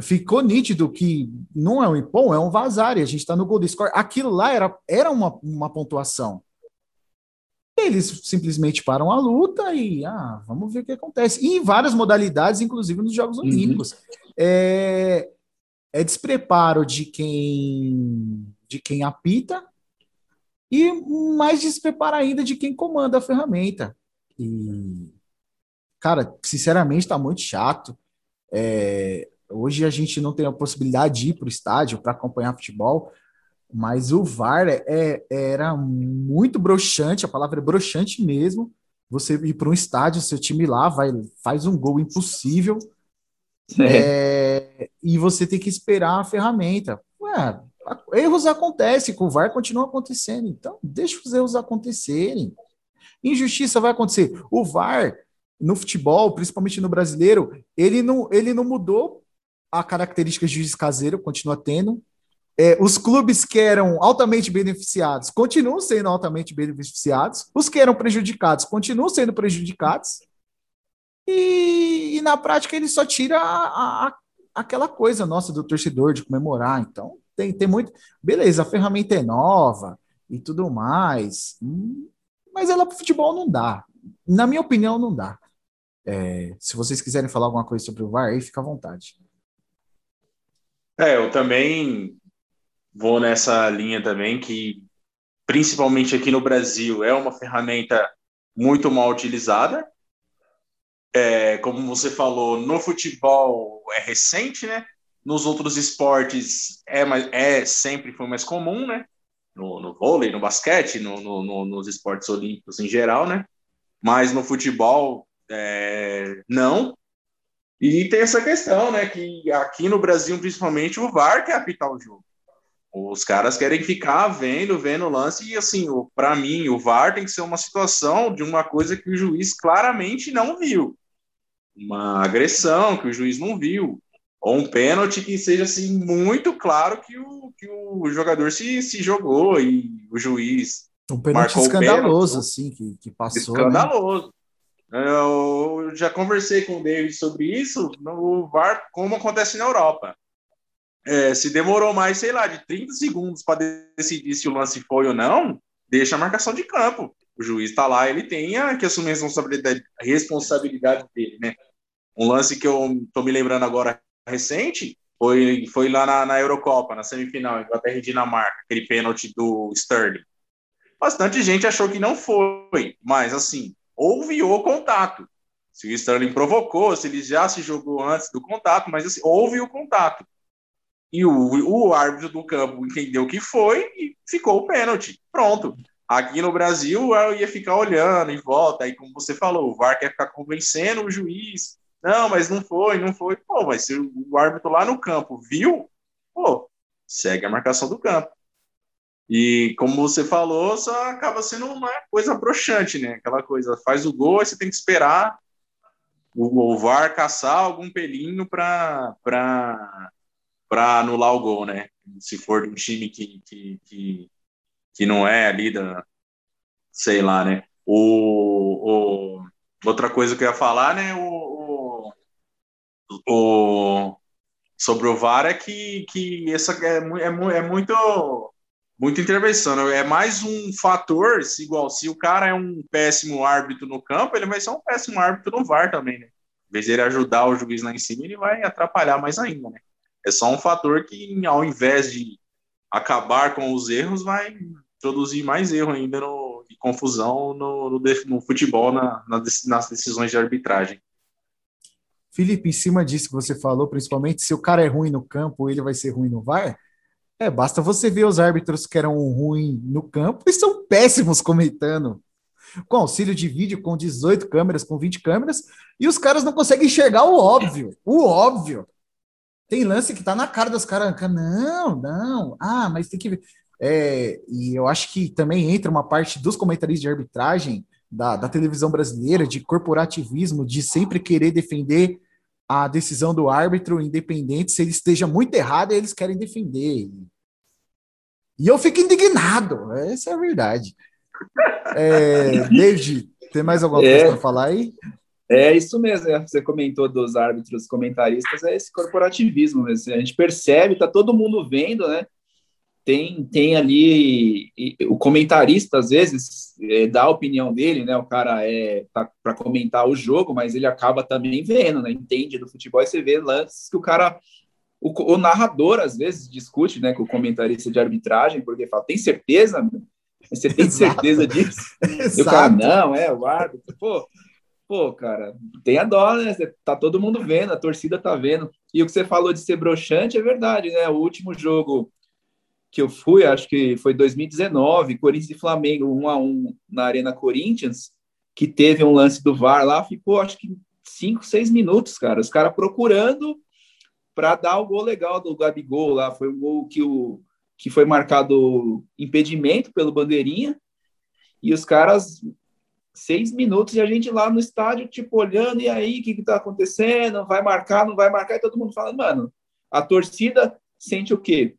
ficou nítido que não é um impom, é um vazar, e a gente está no Gold Score. Aquilo lá era, era uma, uma pontuação. Eles simplesmente param a luta e ah, vamos ver o que acontece. E em várias modalidades, inclusive nos Jogos uhum. Olímpicos. É, é despreparo de quem de quem apita e mais despreparo ainda de quem comanda a ferramenta. E cara, sinceramente está muito chato. É, hoje a gente não tem a possibilidade de ir para o estádio para acompanhar futebol, mas o VAR é, era muito broxante, a palavra é broxante mesmo. Você ir para um estádio, seu time lá vai, faz um gol impossível é. É, e você tem que esperar a ferramenta. Ué, erros acontecem, com o VAR continua acontecendo, então deixa os erros acontecerem. Injustiça vai acontecer. O VAR no futebol, principalmente no brasileiro, ele não, ele não mudou a característica de juiz caseiro, continua tendo. É, os clubes que eram altamente beneficiados continuam sendo altamente beneficiados. Os que eram prejudicados continuam sendo prejudicados. E, e na prática ele só tira a, a, aquela coisa nossa do torcedor de comemorar. Então tem, tem muito. Beleza, a ferramenta é nova e tudo mais. Hum, mas ela para futebol não dá. Na minha opinião, não dá. É, se vocês quiserem falar alguma coisa sobre o VAR, aí fica à vontade. É, eu também vou nessa linha também, que principalmente aqui no Brasil é uma ferramenta muito mal utilizada. É, como você falou, no futebol é recente, né? Nos outros esportes é, mais, é sempre foi mais comum, né? No, no vôlei, no basquete, no, no, nos esportes olímpicos em geral, né? Mas no futebol é, não. E tem essa questão, né? Que aqui no Brasil, principalmente, o VAR quer apitar o jogo. Os caras querem ficar vendo, vendo o lance, e assim, para mim, o VAR tem que ser uma situação de uma coisa que o juiz claramente não viu. Uma agressão que o juiz não viu. Ou um pênalti que seja assim, muito claro que o, que o jogador se, se jogou e o juiz. Um pênalti escandaloso, pênalti, assim, que, que passou. Né? Escandaloso. Né? Eu já conversei com o David sobre isso no VAR, como acontece na Europa. É, se demorou mais, sei lá, de 30 segundos para decidir se o lance foi ou não, deixa a marcação de campo. O juiz está lá, ele tem que assumir a responsabilidade, a responsabilidade dele, né? Um lance que eu tô me lembrando agora recente foi, foi lá na, na Eurocopa, na semifinal, Inglaterra e Dinamarca, aquele pênalti do Sterling. Bastante gente achou que não foi, mas assim, houve o contato. Se o Sterling provocou, se ele já se jogou antes do contato, mas assim, houve o contato. E o, o árbitro do campo entendeu que foi e ficou o pênalti. Pronto. Aqui no Brasil, eu ia ficar olhando em volta, aí como você falou, o VAR quer ficar convencendo o juiz. Não, mas não foi, não foi. Pô, mas se o árbitro lá no campo viu, pô, segue a marcação do campo. E como você falou, só acaba sendo uma coisa broxante, né? Aquela coisa, faz o gol, aí você tem que esperar o, o VAR caçar algum pelinho para anular o gol, né? Se for de um time que, que, que, que não é ali da. Sei lá, né? O, o, outra coisa que eu ia falar, né? O, o, o sobre o VAR é que, que essa é, é, é muito muita intervenção. Né? É mais um fator, se igual se o cara é um péssimo árbitro no campo, ele vai ser um péssimo árbitro no VAR também, né? Em vez de ele ajudar o juiz lá em cima, ele vai atrapalhar mais ainda, né? É só um fator que, ao invés de acabar com os erros, vai introduzir mais erro ainda no, e confusão no, no, no futebol, na, na, nas decisões de arbitragem. Felipe, em cima disso que você falou, principalmente se o cara é ruim no campo, ele vai ser ruim no VAR. É, basta você ver os árbitros que eram ruins no campo e são péssimos comentando. Com auxílio de vídeo, com 18 câmeras, com 20 câmeras, e os caras não conseguem enxergar o óbvio. O óbvio. Tem lance que tá na cara dos caras. Não, não. Ah, mas tem que ver. É, e eu acho que também entra uma parte dos comentaristas de arbitragem da, da televisão brasileira, de corporativismo, de sempre querer defender a decisão do árbitro, independente se ele esteja muito errado, eles querem defender. E eu fico indignado, essa é a verdade. É, David, tem mais alguma coisa é, para falar aí? É isso mesmo, é, você comentou dos árbitros comentaristas, é esse corporativismo mesmo. A gente percebe, tá todo mundo vendo, né? tem, tem ali o comentarista às vezes é, dá a opinião dele, né? O cara é tá para comentar o jogo, mas ele acaba também vendo, né? Entende do futebol e você vê lances que o cara o, o narrador às vezes discute, né, com o comentarista de arbitragem, porque fala: "Tem certeza? Você tem Exato. certeza disso?" E o cara: "Não, é o árbitro". Pô, pô, cara, tenha dó, né? Tá todo mundo vendo, a torcida tá vendo. E o que você falou de ser broxante é verdade, né? O último jogo que eu fui, acho que foi 2019, Corinthians e Flamengo, 1 a 1 na Arena Corinthians, que teve um lance do VAR lá, ficou acho que 5, 6 minutos, cara. Os caras procurando para dar o gol legal do Gabigol lá. Foi um gol que, o, que foi marcado impedimento pelo Bandeirinha. E os caras, seis minutos, e a gente lá no estádio, tipo, olhando, e aí, o que, que tá acontecendo? Vai marcar, não vai marcar? E todo mundo falando, mano, a torcida sente o quê?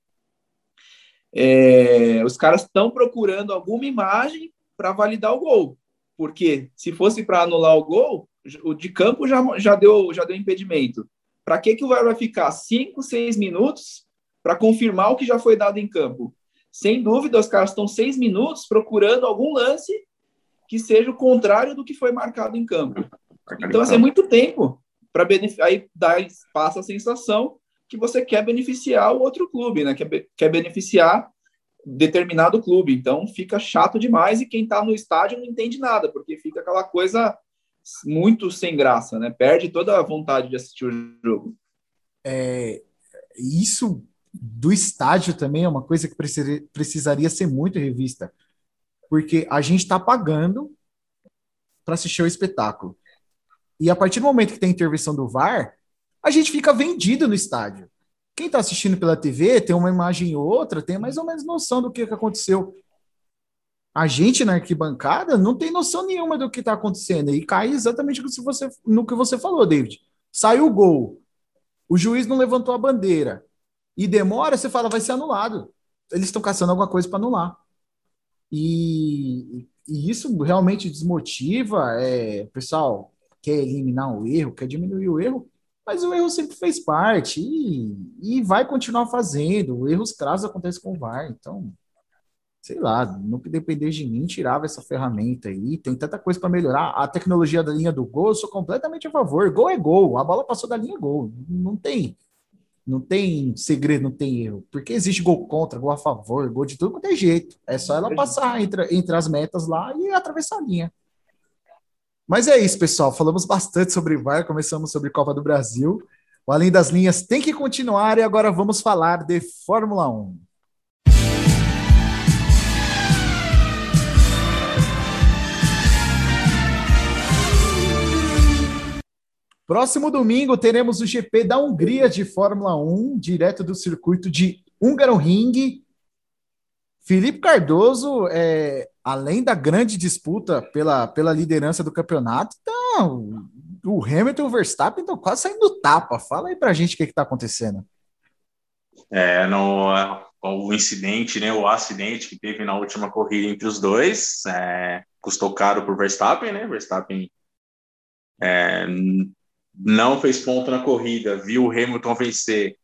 é, os caras estão procurando alguma imagem para validar o gol. Porque se fosse para anular o gol, o de campo já, já, deu, já deu impedimento. Para que, que o VAR vai ficar 5, 6 minutos para confirmar o que já foi dado em campo? Sem dúvida, os caras estão seis minutos procurando algum lance que seja o contrário do que foi marcado em campo. Então, assim, é muito tempo para beneficiar. Aí dá, passa a sensação que você quer beneficiar o outro clube, né? Quer, quer beneficiar determinado clube. Então fica chato demais e quem está no estádio não entende nada, porque fica aquela coisa muito sem graça, né? Perde toda a vontade de assistir o jogo. É, isso do estádio também é uma coisa que precisaria ser muito revista, porque a gente está pagando para assistir o espetáculo. E a partir do momento que tem intervenção do VAR, a gente fica vendido no estádio. Quem está assistindo pela TV tem uma imagem ou outra, tem mais ou menos noção do que, que aconteceu. A gente na arquibancada não tem noção nenhuma do que está acontecendo. E cai exatamente no que você falou, David. Saiu o gol, o juiz não levantou a bandeira e demora, você fala, vai ser anulado. Eles estão caçando alguma coisa para anular. E, e, isso realmente desmotiva. É, pessoal quer eliminar o erro, quer diminuir o erro, mas o erro sempre fez parte e, e vai continuar fazendo. Erros crassos acontecem com o VAR, então sei lá, no que depender de mim, tirava essa ferramenta aí. Tem tanta coisa para melhorar. A tecnologia da linha do gol, eu sou completamente a favor. Gol é gol. A bola passou da linha, gol. Não tem. Não tem segredo, não tem erro. Porque existe gol contra, gol a favor, gol de tudo quanto é jeito. É só ela passar entre, entre as metas lá e atravessar a linha. Mas é isso, pessoal. Falamos bastante sobre VAR, começamos sobre Copa do Brasil. O Além das Linhas tem que continuar e agora vamos falar de Fórmula 1. Próximo domingo teremos o GP da Hungria de Fórmula 1, direto do circuito de Hungaroring. Felipe Cardoso, é, além da grande disputa pela, pela liderança do campeonato, então, o Hamilton e o Verstappen estão quase saindo do tapa. Fala aí pra gente o que está acontecendo. É, no, o incidente, né, o acidente que teve na última corrida entre os dois, é, custou caro para o Verstappen, né? Verstappen é, não fez ponto na corrida, viu o Hamilton vencer.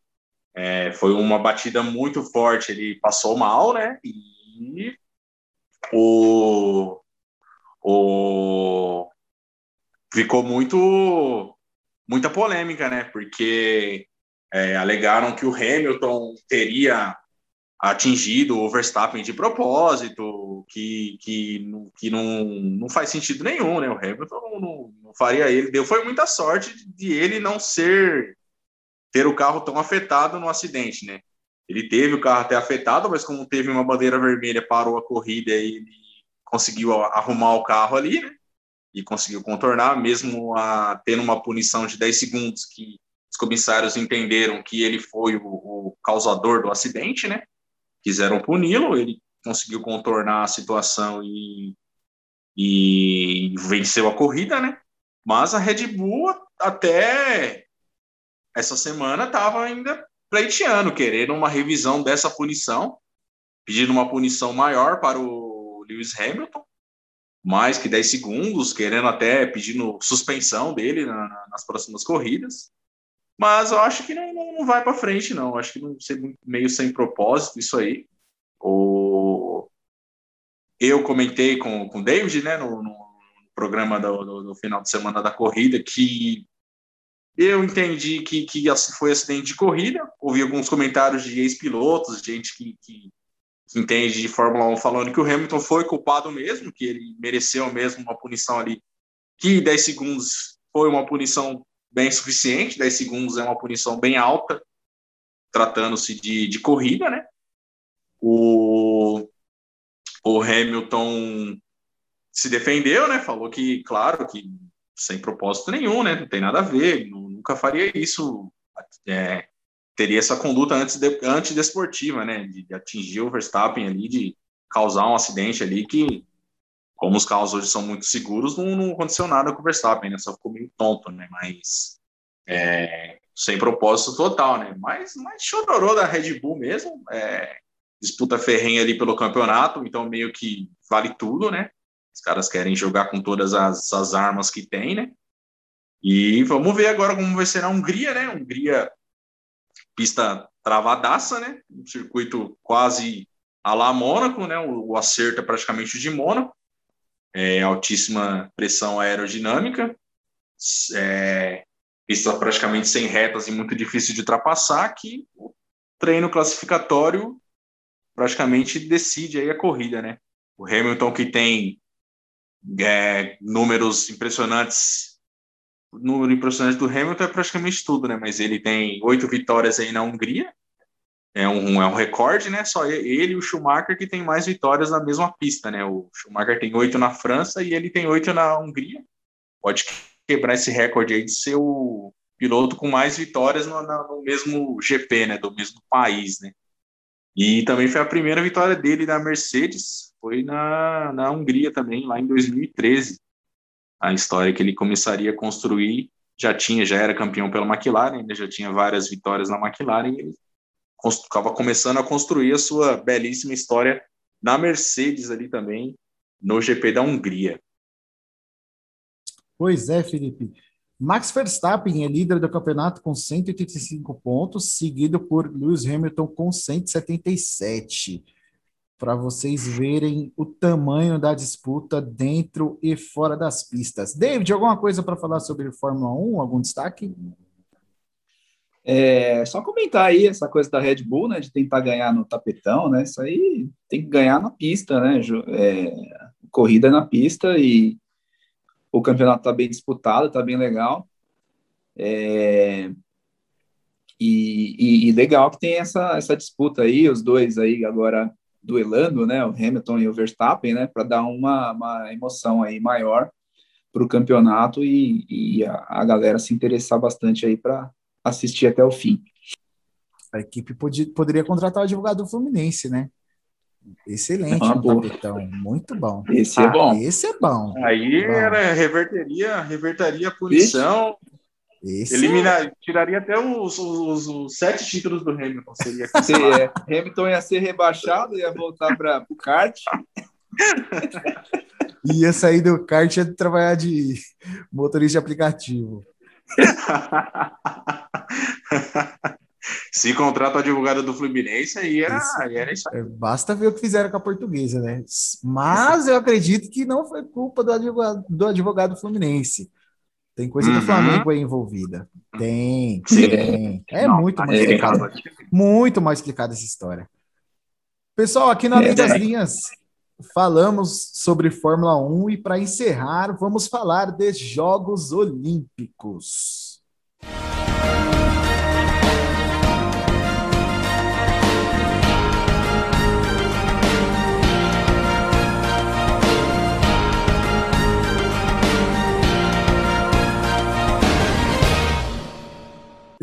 É, foi uma batida muito forte, ele passou mal, né? E o, o ficou muito muita polêmica, né? Porque é, alegaram que o Hamilton teria atingido o Verstappen de propósito, que, que, que não, não faz sentido nenhum, né? O Hamilton não, não, não faria ele. Deu foi muita sorte de ele não ser ter o carro tão afetado no acidente, né? Ele teve o carro até afetado, mas como teve uma bandeira vermelha, parou a corrida e ele conseguiu arrumar o carro ali, né? E conseguiu contornar, mesmo a, tendo uma punição de 10 segundos que os comissários entenderam que ele foi o, o causador do acidente, né? Quiseram puni-lo, ele conseguiu contornar a situação e, e venceu a corrida, né? Mas a Red Bull até essa semana estava ainda pleiteando, querendo uma revisão dessa punição, pedindo uma punição maior para o Lewis Hamilton, mais que 10 segundos, querendo até pedindo suspensão dele na, nas próximas corridas. Mas eu acho que não, não, não vai para frente, não. Eu acho que não ser meio sem propósito isso aí. O... Eu comentei com, com o David, né, no, no programa do, do, do, final de semana da corrida, que eu entendi que, que foi acidente de corrida. Ouvi alguns comentários de ex-pilotos, gente que, que, que entende de Fórmula 1 falando que o Hamilton foi culpado mesmo, que ele mereceu mesmo uma punição ali, que 10 segundos foi uma punição bem suficiente, 10 segundos é uma punição bem alta, tratando-se de, de corrida, né? O, o Hamilton se defendeu, né? Falou que, claro, que sem propósito nenhum, né? Não tem nada a ver, nunca faria isso. É, teria essa conduta antes de, antidesportiva, né? De, de, atingir o Verstappen ali, de causar um acidente ali que como os carros hoje são muito seguros, não, não aconteceu nada com o Verstappen, né? Só ficou meio tonto, né? Mas é, sem propósito total, né? Mas, mas da Red Bull mesmo, é, disputa ferrenha ali pelo campeonato, então meio que vale tudo, né? Os caras querem jogar com todas as, as armas que tem, né? E vamos ver agora como vai ser a Hungria, né? Hungria, pista travadaça, né? Um circuito quase a lá Mônaco, né? O, o acerto é praticamente de Mônaco é, altíssima pressão aerodinâmica, é, pista praticamente sem retas e muito difícil de ultrapassar, que o treino classificatório praticamente decide aí a corrida, né? O Hamilton que tem é, números impressionantes, o número impressionante do Hamilton é praticamente tudo, né? Mas ele tem oito vitórias aí na Hungria, é um, é um recorde, né? Só ele e o Schumacher que tem mais vitórias na mesma pista, né? O Schumacher tem oito na França e ele tem oito na Hungria. Pode quebrar esse recorde aí de ser o piloto com mais vitórias no, no mesmo GP, né? Do mesmo país, né? E também foi a primeira vitória dele na Mercedes, foi na, na Hungria também, lá em 2013. A história que ele começaria a construir já tinha, já era campeão pela McLaren, né? já tinha várias vitórias na McLaren, e ele estava começando a construir a sua belíssima história na Mercedes ali também, no GP da Hungria. Pois é, Felipe. Max Verstappen é líder do campeonato com 185 pontos, seguido por Lewis Hamilton com 177. para vocês verem o tamanho da disputa dentro e fora das pistas. David, alguma coisa para falar sobre Fórmula 1? Algum destaque? É, só comentar aí essa coisa da Red Bull, né, de tentar ganhar no tapetão, né, isso aí tem que ganhar na pista, né, é, corrida na pista e o campeonato está bem disputado, está bem legal, é, e, e, e, legal que tem essa, essa disputa aí, os dois aí agora duelando, né, o Hamilton e o Verstappen, né, para dar uma, uma emoção aí maior para o campeonato e, e a, a galera se interessar bastante aí para assistir até o fim. A equipe podia, poderia contratar o advogado do Fluminense, né? Excelente, ah, capitão. Muito bom. Esse é ah, bom. Esse é bom. Aí bom. era reverteria, reverteria a punição. Esse eliminar, é... tiraria até os, os, os, sete títulos do Hamilton. Seria Sim, é. Hamilton ia ser rebaixado, ia voltar para o kart. ia sair do kart e ia trabalhar de motorista de aplicativo. Se contrata o advogado do Fluminense, aí era, isso, aí era isso aí. É, basta ver o que fizeram com a portuguesa, né? Mas eu acredito que não foi culpa do advogado, do advogado Fluminense. Tem coisa uhum. do Flamengo aí envolvida. Tem, tem. É não, muito mais explicado. Muito mais explicada essa história. Pessoal, aqui na Lei das Linhas, falamos sobre Fórmula 1 e para encerrar, vamos falar de Jogos Olímpicos.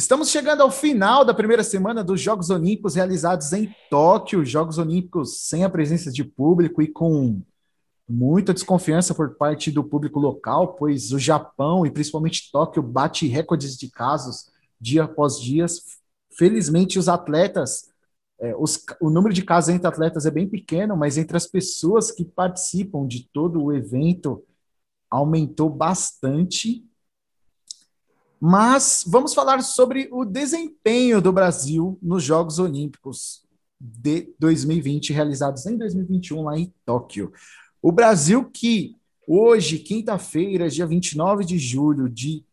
Estamos chegando ao final da primeira semana dos Jogos Olímpicos realizados em Tóquio, Jogos Olímpicos sem a presença de público e com muita desconfiança por parte do público local, pois o Japão e principalmente Tóquio bate recordes de casos dia após dia. Felizmente, os atletas, é, os, o número de casos entre atletas é bem pequeno, mas entre as pessoas que participam de todo o evento aumentou bastante mas vamos falar sobre o desempenho do Brasil nos Jogos Olímpicos de 2020, realizados em 2021 lá em Tóquio. O Brasil que hoje, quinta-feira, dia 29 de julho de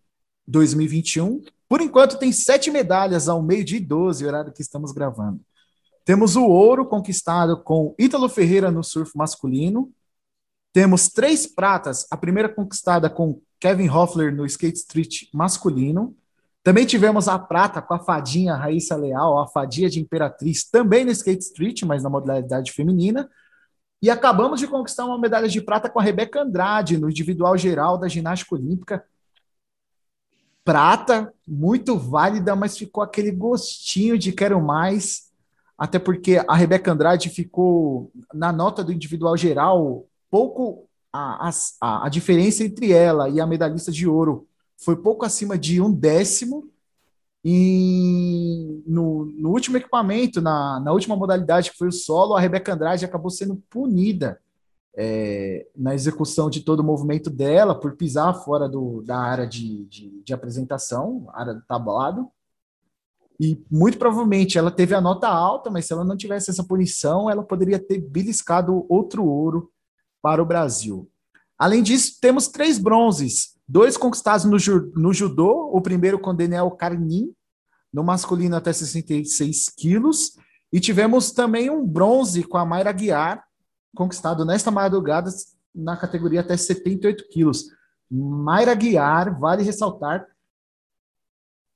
2021, por enquanto tem sete medalhas ao meio de 12, horário que estamos gravando. Temos o ouro conquistado com Ítalo Ferreira no surf masculino. Temos três pratas, a primeira conquistada com Kevin Hoffler no Skate Street masculino. Também tivemos a prata com a fadinha Raíssa Leal, a fadinha de Imperatriz, também no Skate Street, mas na modalidade feminina. E acabamos de conquistar uma medalha de prata com a Rebeca Andrade no individual geral da ginástica olímpica. Prata, muito válida, mas ficou aquele gostinho de quero mais, até porque a Rebeca Andrade ficou na nota do individual geral pouco a, a, a diferença entre ela e a medalhista de ouro foi pouco acima de um décimo. E no, no último equipamento, na, na última modalidade, que foi o solo, a Rebeca Andrade acabou sendo punida é, na execução de todo o movimento dela por pisar fora do, da área de, de, de apresentação, área do tablado. E muito provavelmente ela teve a nota alta, mas se ela não tivesse essa punição, ela poderia ter beliscado outro ouro para o Brasil. Além disso, temos três bronzes, dois conquistados no, no judô, o primeiro com Daniel Carnin, no masculino até 66 quilos, e tivemos também um bronze com a Mayra Guiar, conquistado nesta madrugada na categoria até 78 quilos. Mayra Guiar, vale ressaltar,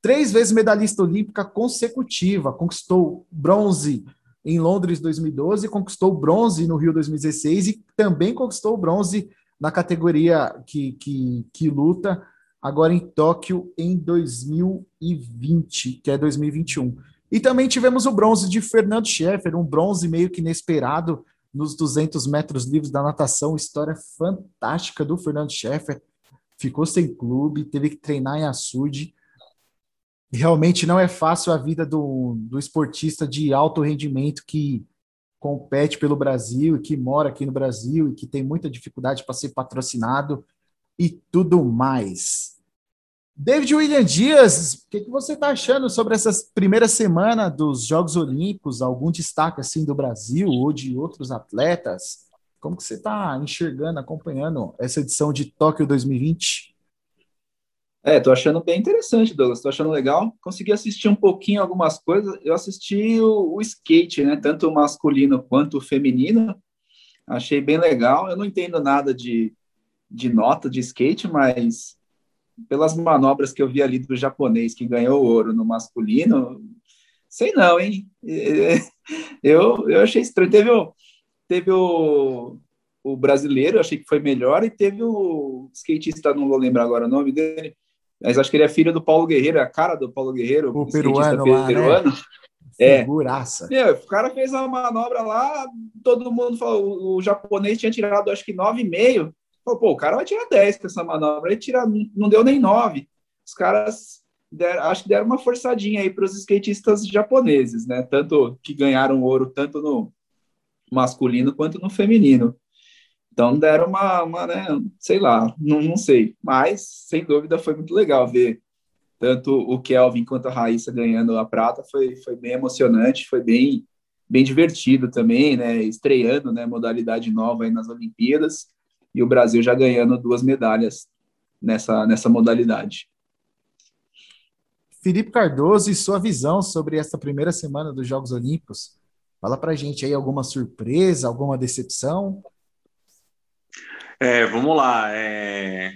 três vezes medalhista olímpica consecutiva, conquistou bronze em Londres 2012, conquistou bronze no Rio 2016 e também conquistou bronze na categoria que, que, que luta agora em Tóquio em 2020, que é 2021. E também tivemos o bronze de Fernando Scheffer, um bronze meio que inesperado nos 200 metros livres da natação. História fantástica do Fernando Scheffer. Ficou sem clube, teve que treinar em açude realmente não é fácil a vida do, do esportista de alto rendimento que compete pelo Brasil e que mora aqui no Brasil e que tem muita dificuldade para ser patrocinado e tudo mais. David William Dias, o que, que você está achando sobre essa primeira semana dos Jogos Olímpicos? Algum destaque assim do Brasil ou de outros atletas? Como que você está enxergando, acompanhando essa edição de Tóquio 2020? É, tô achando bem interessante, Douglas. Tô achando legal. Consegui assistir um pouquinho algumas coisas. Eu assisti o, o skate, né? Tanto o masculino quanto o feminino. Achei bem legal. Eu não entendo nada de, de nota de skate, mas pelas manobras que eu vi ali do japonês que ganhou ouro no masculino, sei não, hein? Eu, eu achei estranho. Teve o, teve o, o brasileiro, achei que foi melhor, e teve o skatista, não vou lembrar agora o nome dele, mas acho que ele é filho do Paulo Guerreiro, é a cara do Paulo Guerreiro, o peruano, lá, peruano. Né? É. Figuraça. Meu, o cara fez uma manobra lá, todo mundo falou, o, japonês tinha tirado acho que 9,5. Falou, pô, o cara vai tirar 10 com essa manobra. Ele tira, não deu nem 9. Os caras deram, acho que deram uma forçadinha aí para os skatistas japoneses, né? Tanto que ganharam ouro, tanto no masculino quanto no feminino. Então deram uma, uma né, sei lá, não, não sei. Mas, sem dúvida, foi muito legal ver tanto o Kelvin quanto a Raíssa ganhando a prata. Foi, foi bem emocionante, foi bem, bem divertido também, né? Estreando, né, modalidade nova aí nas Olimpíadas. E o Brasil já ganhando duas medalhas nessa, nessa modalidade. Felipe Cardoso e sua visão sobre essa primeira semana dos Jogos Olímpicos. Fala pra gente aí alguma surpresa, alguma decepção? É, vamos lá. É,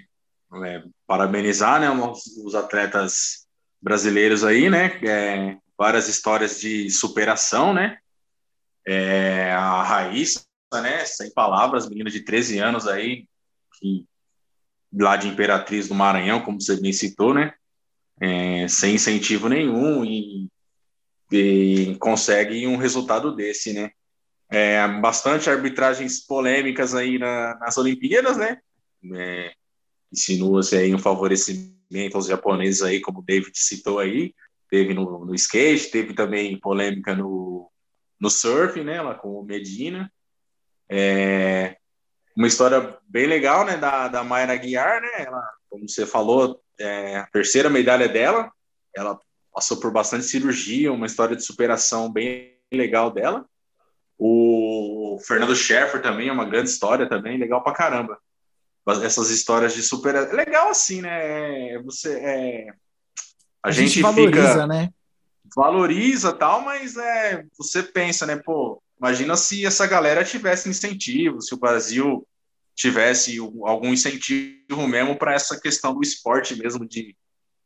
é, parabenizar né, os, os, atletas brasileiros aí, né? É, várias histórias de superação, né? É, a Raíssa, né? Sem palavras, menina de 13 anos aí, que, lá de Imperatriz do Maranhão, como você bem citou, né? É, sem incentivo nenhum e, e consegue um resultado desse, né? É, bastante arbitragens polêmicas aí na, nas Olimpíadas, né? É, Insinua-se aí um favorecimento aos japoneses aí, como o David citou aí. Teve no, no skate, teve também polêmica no, no surf, né? Lá com o Medina. É, uma história bem legal, né? Da, da Mayra Guiar, né? Ela, como você falou, é a terceira medalha dela. Ela passou por bastante cirurgia, uma história de superação bem legal dela. O Fernando Schaeffer também é uma grande história também, legal pra caramba. Essas histórias de super. É legal assim, né? É, você é. A, a gente, gente, valoriza, fica... né? Valoriza tal, mas é, você pensa, né? Pô, imagina se essa galera tivesse incentivo, se o Brasil tivesse algum incentivo mesmo para essa questão do esporte mesmo de,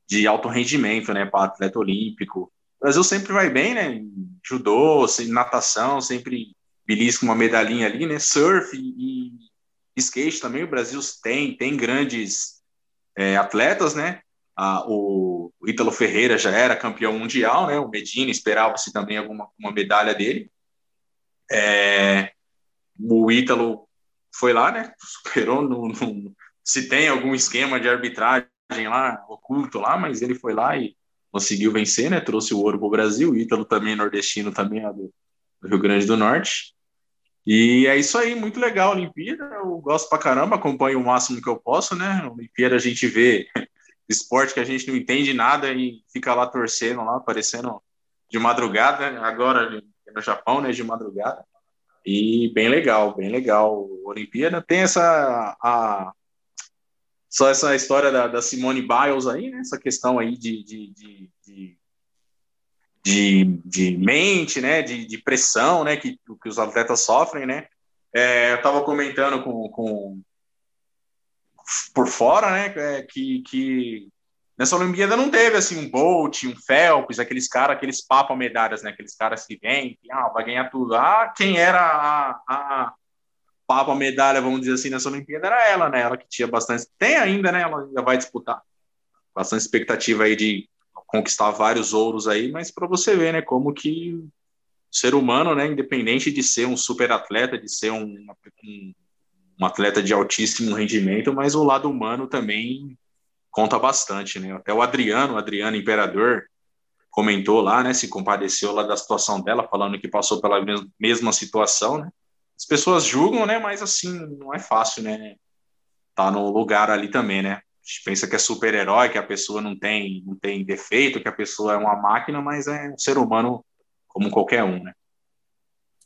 de alto rendimento, né? Para atleta olímpico. O Brasil sempre vai bem, né? Judô, natação, sempre belisca uma medalhinha ali, né? Surf e, skate também. O Brasil tem, tem grandes é, atletas, né? Ah, o, o Ítalo Ferreira já era campeão mundial, né? O Medina esperava-se também alguma uma medalha dele. É, o Ítalo foi lá, né? Superou no, no, se tem algum esquema de arbitragem lá oculto lá, mas ele foi lá e conseguiu vencer, né? Trouxe o ouro para o Brasil. O Ítalo também, nordestino também, do, do, Rio Grande do Norte. E é isso aí, muito legal a Olimpíada. Eu gosto pra caramba, acompanho o máximo que eu posso, né? A Olimpíada a gente vê esporte que a gente não entende nada e fica lá torcendo lá, aparecendo de madrugada, agora no Japão, né? De madrugada. E bem legal, bem legal. A Olimpíada tem essa a, só essa história da, da, Simone Biles aí, né? Essa questão aí de, de, de, de, de, de mente, né? De, de, pressão, né? Que, que os atletas sofrem, né? É, eu estava comentando com, com por fora, né? É, que, que nessa Olimpíada não teve assim um Bolt, um Phelps, aqueles caras, aqueles papo medalhas, né? Aqueles caras que vêm, que ah, vai ganhar tudo. Ah, quem era a, a papo a medalha, vamos dizer assim, nessa Olimpíada era ela, né? Ela que tinha bastante. Tem ainda, né? Ela ainda vai disputar. Bastante expectativa aí de conquistar vários ouros aí, mas para você ver, né? Como que o ser humano, né? Independente de ser um super atleta, de ser um, um, um atleta de altíssimo rendimento, mas o lado humano também conta bastante, né? Até o Adriano, o Adriano Imperador, comentou lá, né? Se compadeceu lá da situação dela, falando que passou pela mesma situação, né? As pessoas julgam, né? Mas assim, não é fácil, né? Tá no lugar ali também, né? gente pensa que é super-herói, que a pessoa não tem, não tem defeito, que a pessoa é uma máquina, mas é um ser humano como qualquer um, né?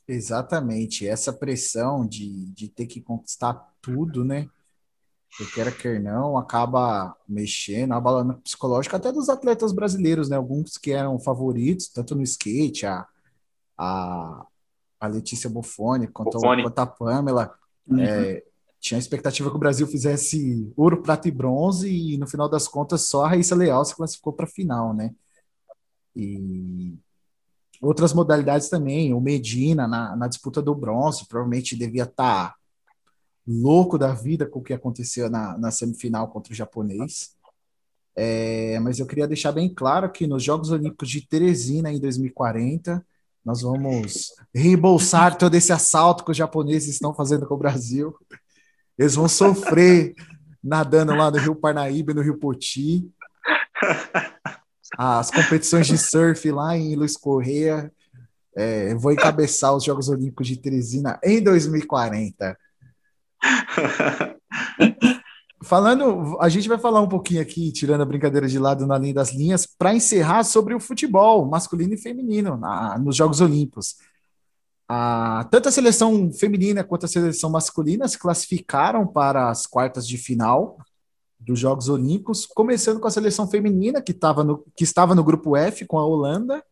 Exatamente. Essa pressão de, de ter que conquistar tudo, né? Que quer quer não, acaba mexendo, abalando psicológico até dos atletas brasileiros, né? Alguns que eram favoritos, tanto no skate, a, a, a Letícia Buffoni, quanto, quanto a Pamela. Uhum. É, tinha a expectativa que o Brasil fizesse ouro, prata e bronze, e no final das contas só a Raíssa Leal se classificou para a final, né? E outras modalidades também, o Medina na, na disputa do bronze, provavelmente devia estar tá louco da vida com o que aconteceu na, na semifinal contra o japonês. É, mas eu queria deixar bem claro que nos Jogos Olímpicos de Teresina em 2040 nós vamos reembolsar todo esse assalto que os japoneses estão fazendo com o Brasil. Eles vão sofrer nadando lá no Rio Parnaíba no Rio Poti. As competições de surf lá em Luiz Correia. É, vou encabeçar os Jogos Olímpicos de Teresina em 2040. Falando, a gente vai falar um pouquinho aqui, tirando a brincadeira de lado na linha das linhas, para encerrar sobre o futebol masculino e feminino na, nos Jogos Olímpicos. A, tanto a seleção feminina quanto a seleção masculina se classificaram para as quartas de final dos Jogos Olímpicos, começando com a seleção feminina, que, no, que estava no grupo F com a Holanda,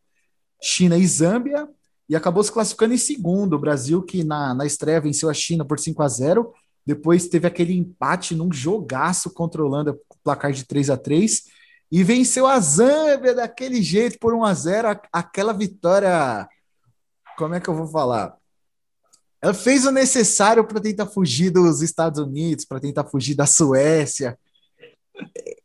China e Zâmbia, e acabou se classificando em segundo. O Brasil, que na, na estreia venceu a China por 5 a 0 depois teve aquele empate num jogaço contra a Holanda, placar de 3 a 3 e venceu a Zâmbia daquele jeito por 1 a 0 aquela vitória como é que eu vou falar? Ela fez o necessário para tentar fugir dos Estados Unidos, para tentar fugir da Suécia.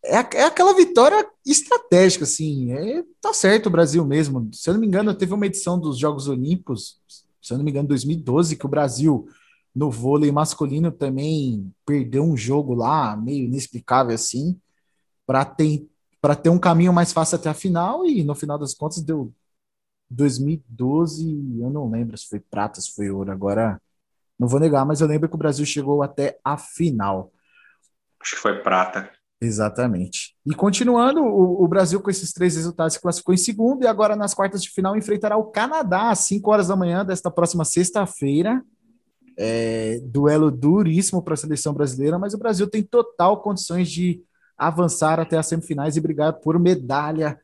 É, é, aquela vitória estratégica, assim. É, tá certo o Brasil mesmo. Se eu não me engano, teve uma edição dos Jogos Olímpicos, se eu não me engano, 2012, que o Brasil, no vôlei masculino, também perdeu um jogo lá, meio inexplicável assim, para ter, ter um caminho mais fácil até a final, e no final das contas deu 2012, eu não lembro se foi prata, se foi ouro, agora não vou negar, mas eu lembro que o Brasil chegou até a final. Acho que foi prata. Exatamente. E continuando, o, o, Brasil com esses três resultados se classificou em segundo e agora nas quartas de final enfrentará o Canadá às 5 horas da manhã desta próxima sexta-feira. É, duelo duríssimo para a seleção brasileira, mas o Brasil tem total condições de avançar até as semifinais e brigar por medalha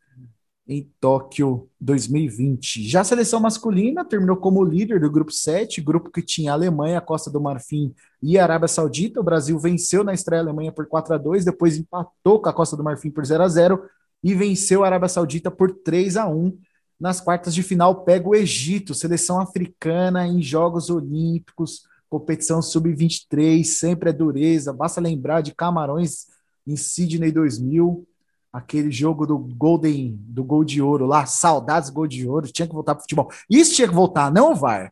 em Tóquio 2020. Já a seleção masculina terminou como líder do grupo 7, grupo que tinha Alemanha, Costa do Marfim e Arábia Saudita. O Brasil venceu na estreia Alemanha por 4 a 2, depois empatou com a Costa do Marfim por 0 a 0 e venceu a Arábia Saudita por 3 a 1. Nas quartas de final pega o Egito, seleção africana em Jogos Olímpicos, competição sub-23, sempre é dureza. Basta lembrar de Camarões em Sydney 2000 aquele jogo do Golden, do Gol de Ouro lá, saudades Gol de Ouro, tinha que voltar para futebol. Isso tinha que voltar, não vai.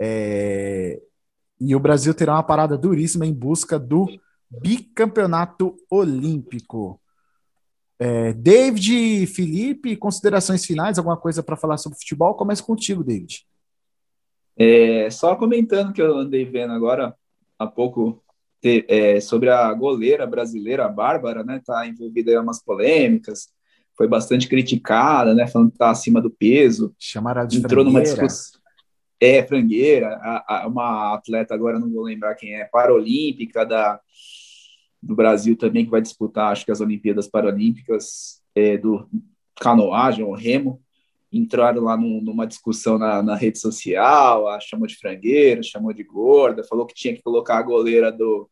É... E o Brasil terá uma parada duríssima em busca do bicampeonato olímpico. É, David, Felipe, considerações finais, alguma coisa para falar sobre futebol? Começa contigo, David. É, só comentando que eu andei vendo agora há pouco é, sobre a goleira brasileira, a Bárbara, né? Tá envolvida em umas polêmicas, foi bastante criticada, né? Falando que tá acima do peso. Chamaram de entrou numa discussão. É, frangueira, a, a, uma atleta, agora não vou lembrar quem é, paralímpica da, do Brasil também, que vai disputar, acho que as Olimpíadas Paralímpicas é, do canoagem, ou remo, entraram lá num, numa discussão na, na, rede social, a chamou de frangueira, chamou de gorda, falou que tinha que colocar a goleira do,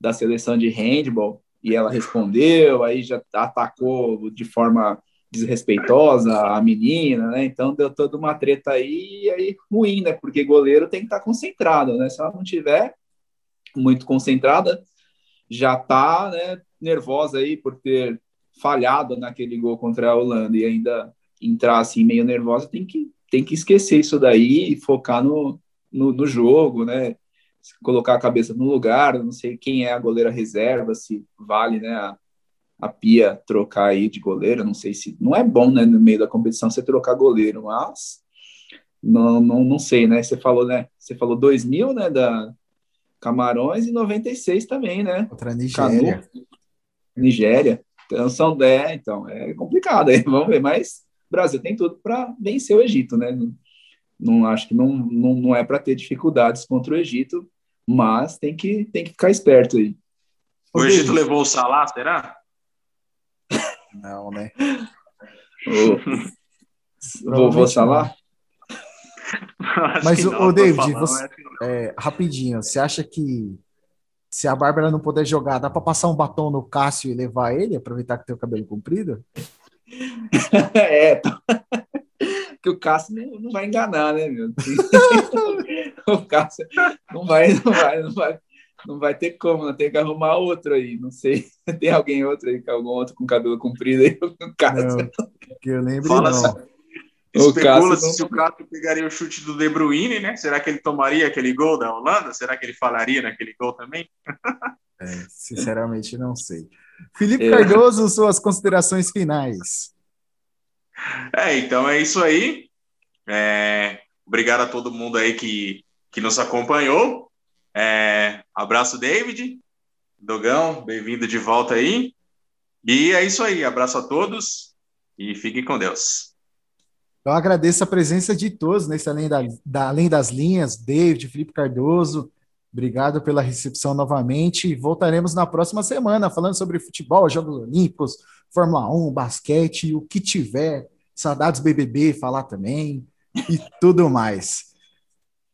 da seleção de handball e ela respondeu, aí já atacou de forma desrespeitosa a menina, né? Então deu toda uma treta aí, aí ruim, né? Porque goleiro tem que estar tá concentrado, né? Se ela não tiver muito concentrada, já tá, né, nervosa aí por ter falhado naquele gol contra a Holanda e ainda entrar assim meio nervosa, tem que tem que esquecer isso daí e focar no, no, no jogo, né? colocar a cabeça no lugar, não sei quem é a goleira reserva, se vale, né, a, a Pia trocar aí de goleiro, não sei se, não é bom, né, no meio da competição você trocar goleiro, mas não, não, não sei, né, você falou, né, você falou 2000, né, da Camarões e 96 também, né? Contra a Nigéria. Canu, Nigéria. Então, são 10, então é complicado. Aí, vamos ver, mas o Brasil tem tudo para vencer o Egito, né? Não, não acho que não, não, não é para ter dificuldades contra o Egito, mas tem que, tem que ficar esperto aí. O Egito levou o Salah, será? Não, né? O vovô Salah? Mas, o David, você, é, rapidinho, você acha que se a Bárbara não puder jogar, dá para passar um batom no Cássio e levar ele, aproveitar que tem o cabelo comprido? é, que o Cássio não, não, vai enganar, né, meu? o Cássio não vai, não vai, não vai, não vai ter como, não tem que arrumar outro aí, não sei. Tem alguém outro aí, algum outro com cabelo comprido aí, o Cássio. Não, que eu lembro Fala não. Especula-se se o Cássio pegaria o chute do De Bruyne, né? Será que ele tomaria aquele gol da Holanda? Será que ele falaria naquele gol também? É, sinceramente, não sei. Felipe é. Cardoso, suas considerações finais. É, então é isso aí. É, obrigado a todo mundo aí que, que nos acompanhou. É, abraço, David. Dogão, bem-vindo de volta aí. E é isso aí. Abraço a todos e fiquem com Deus. Eu agradeço a presença de todos nesse Além, da, da, Além das Linhas, David, Felipe Cardoso. Obrigado pela recepção novamente. Voltaremos na próxima semana falando sobre futebol, Jogos Olímpicos, Fórmula 1, basquete, o que tiver. Saudades BBB, falar também e tudo mais.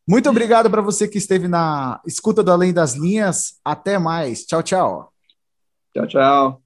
Muito obrigado para você que esteve na escuta do Além das Linhas. Até mais. Tchau, tchau. Tchau, tchau.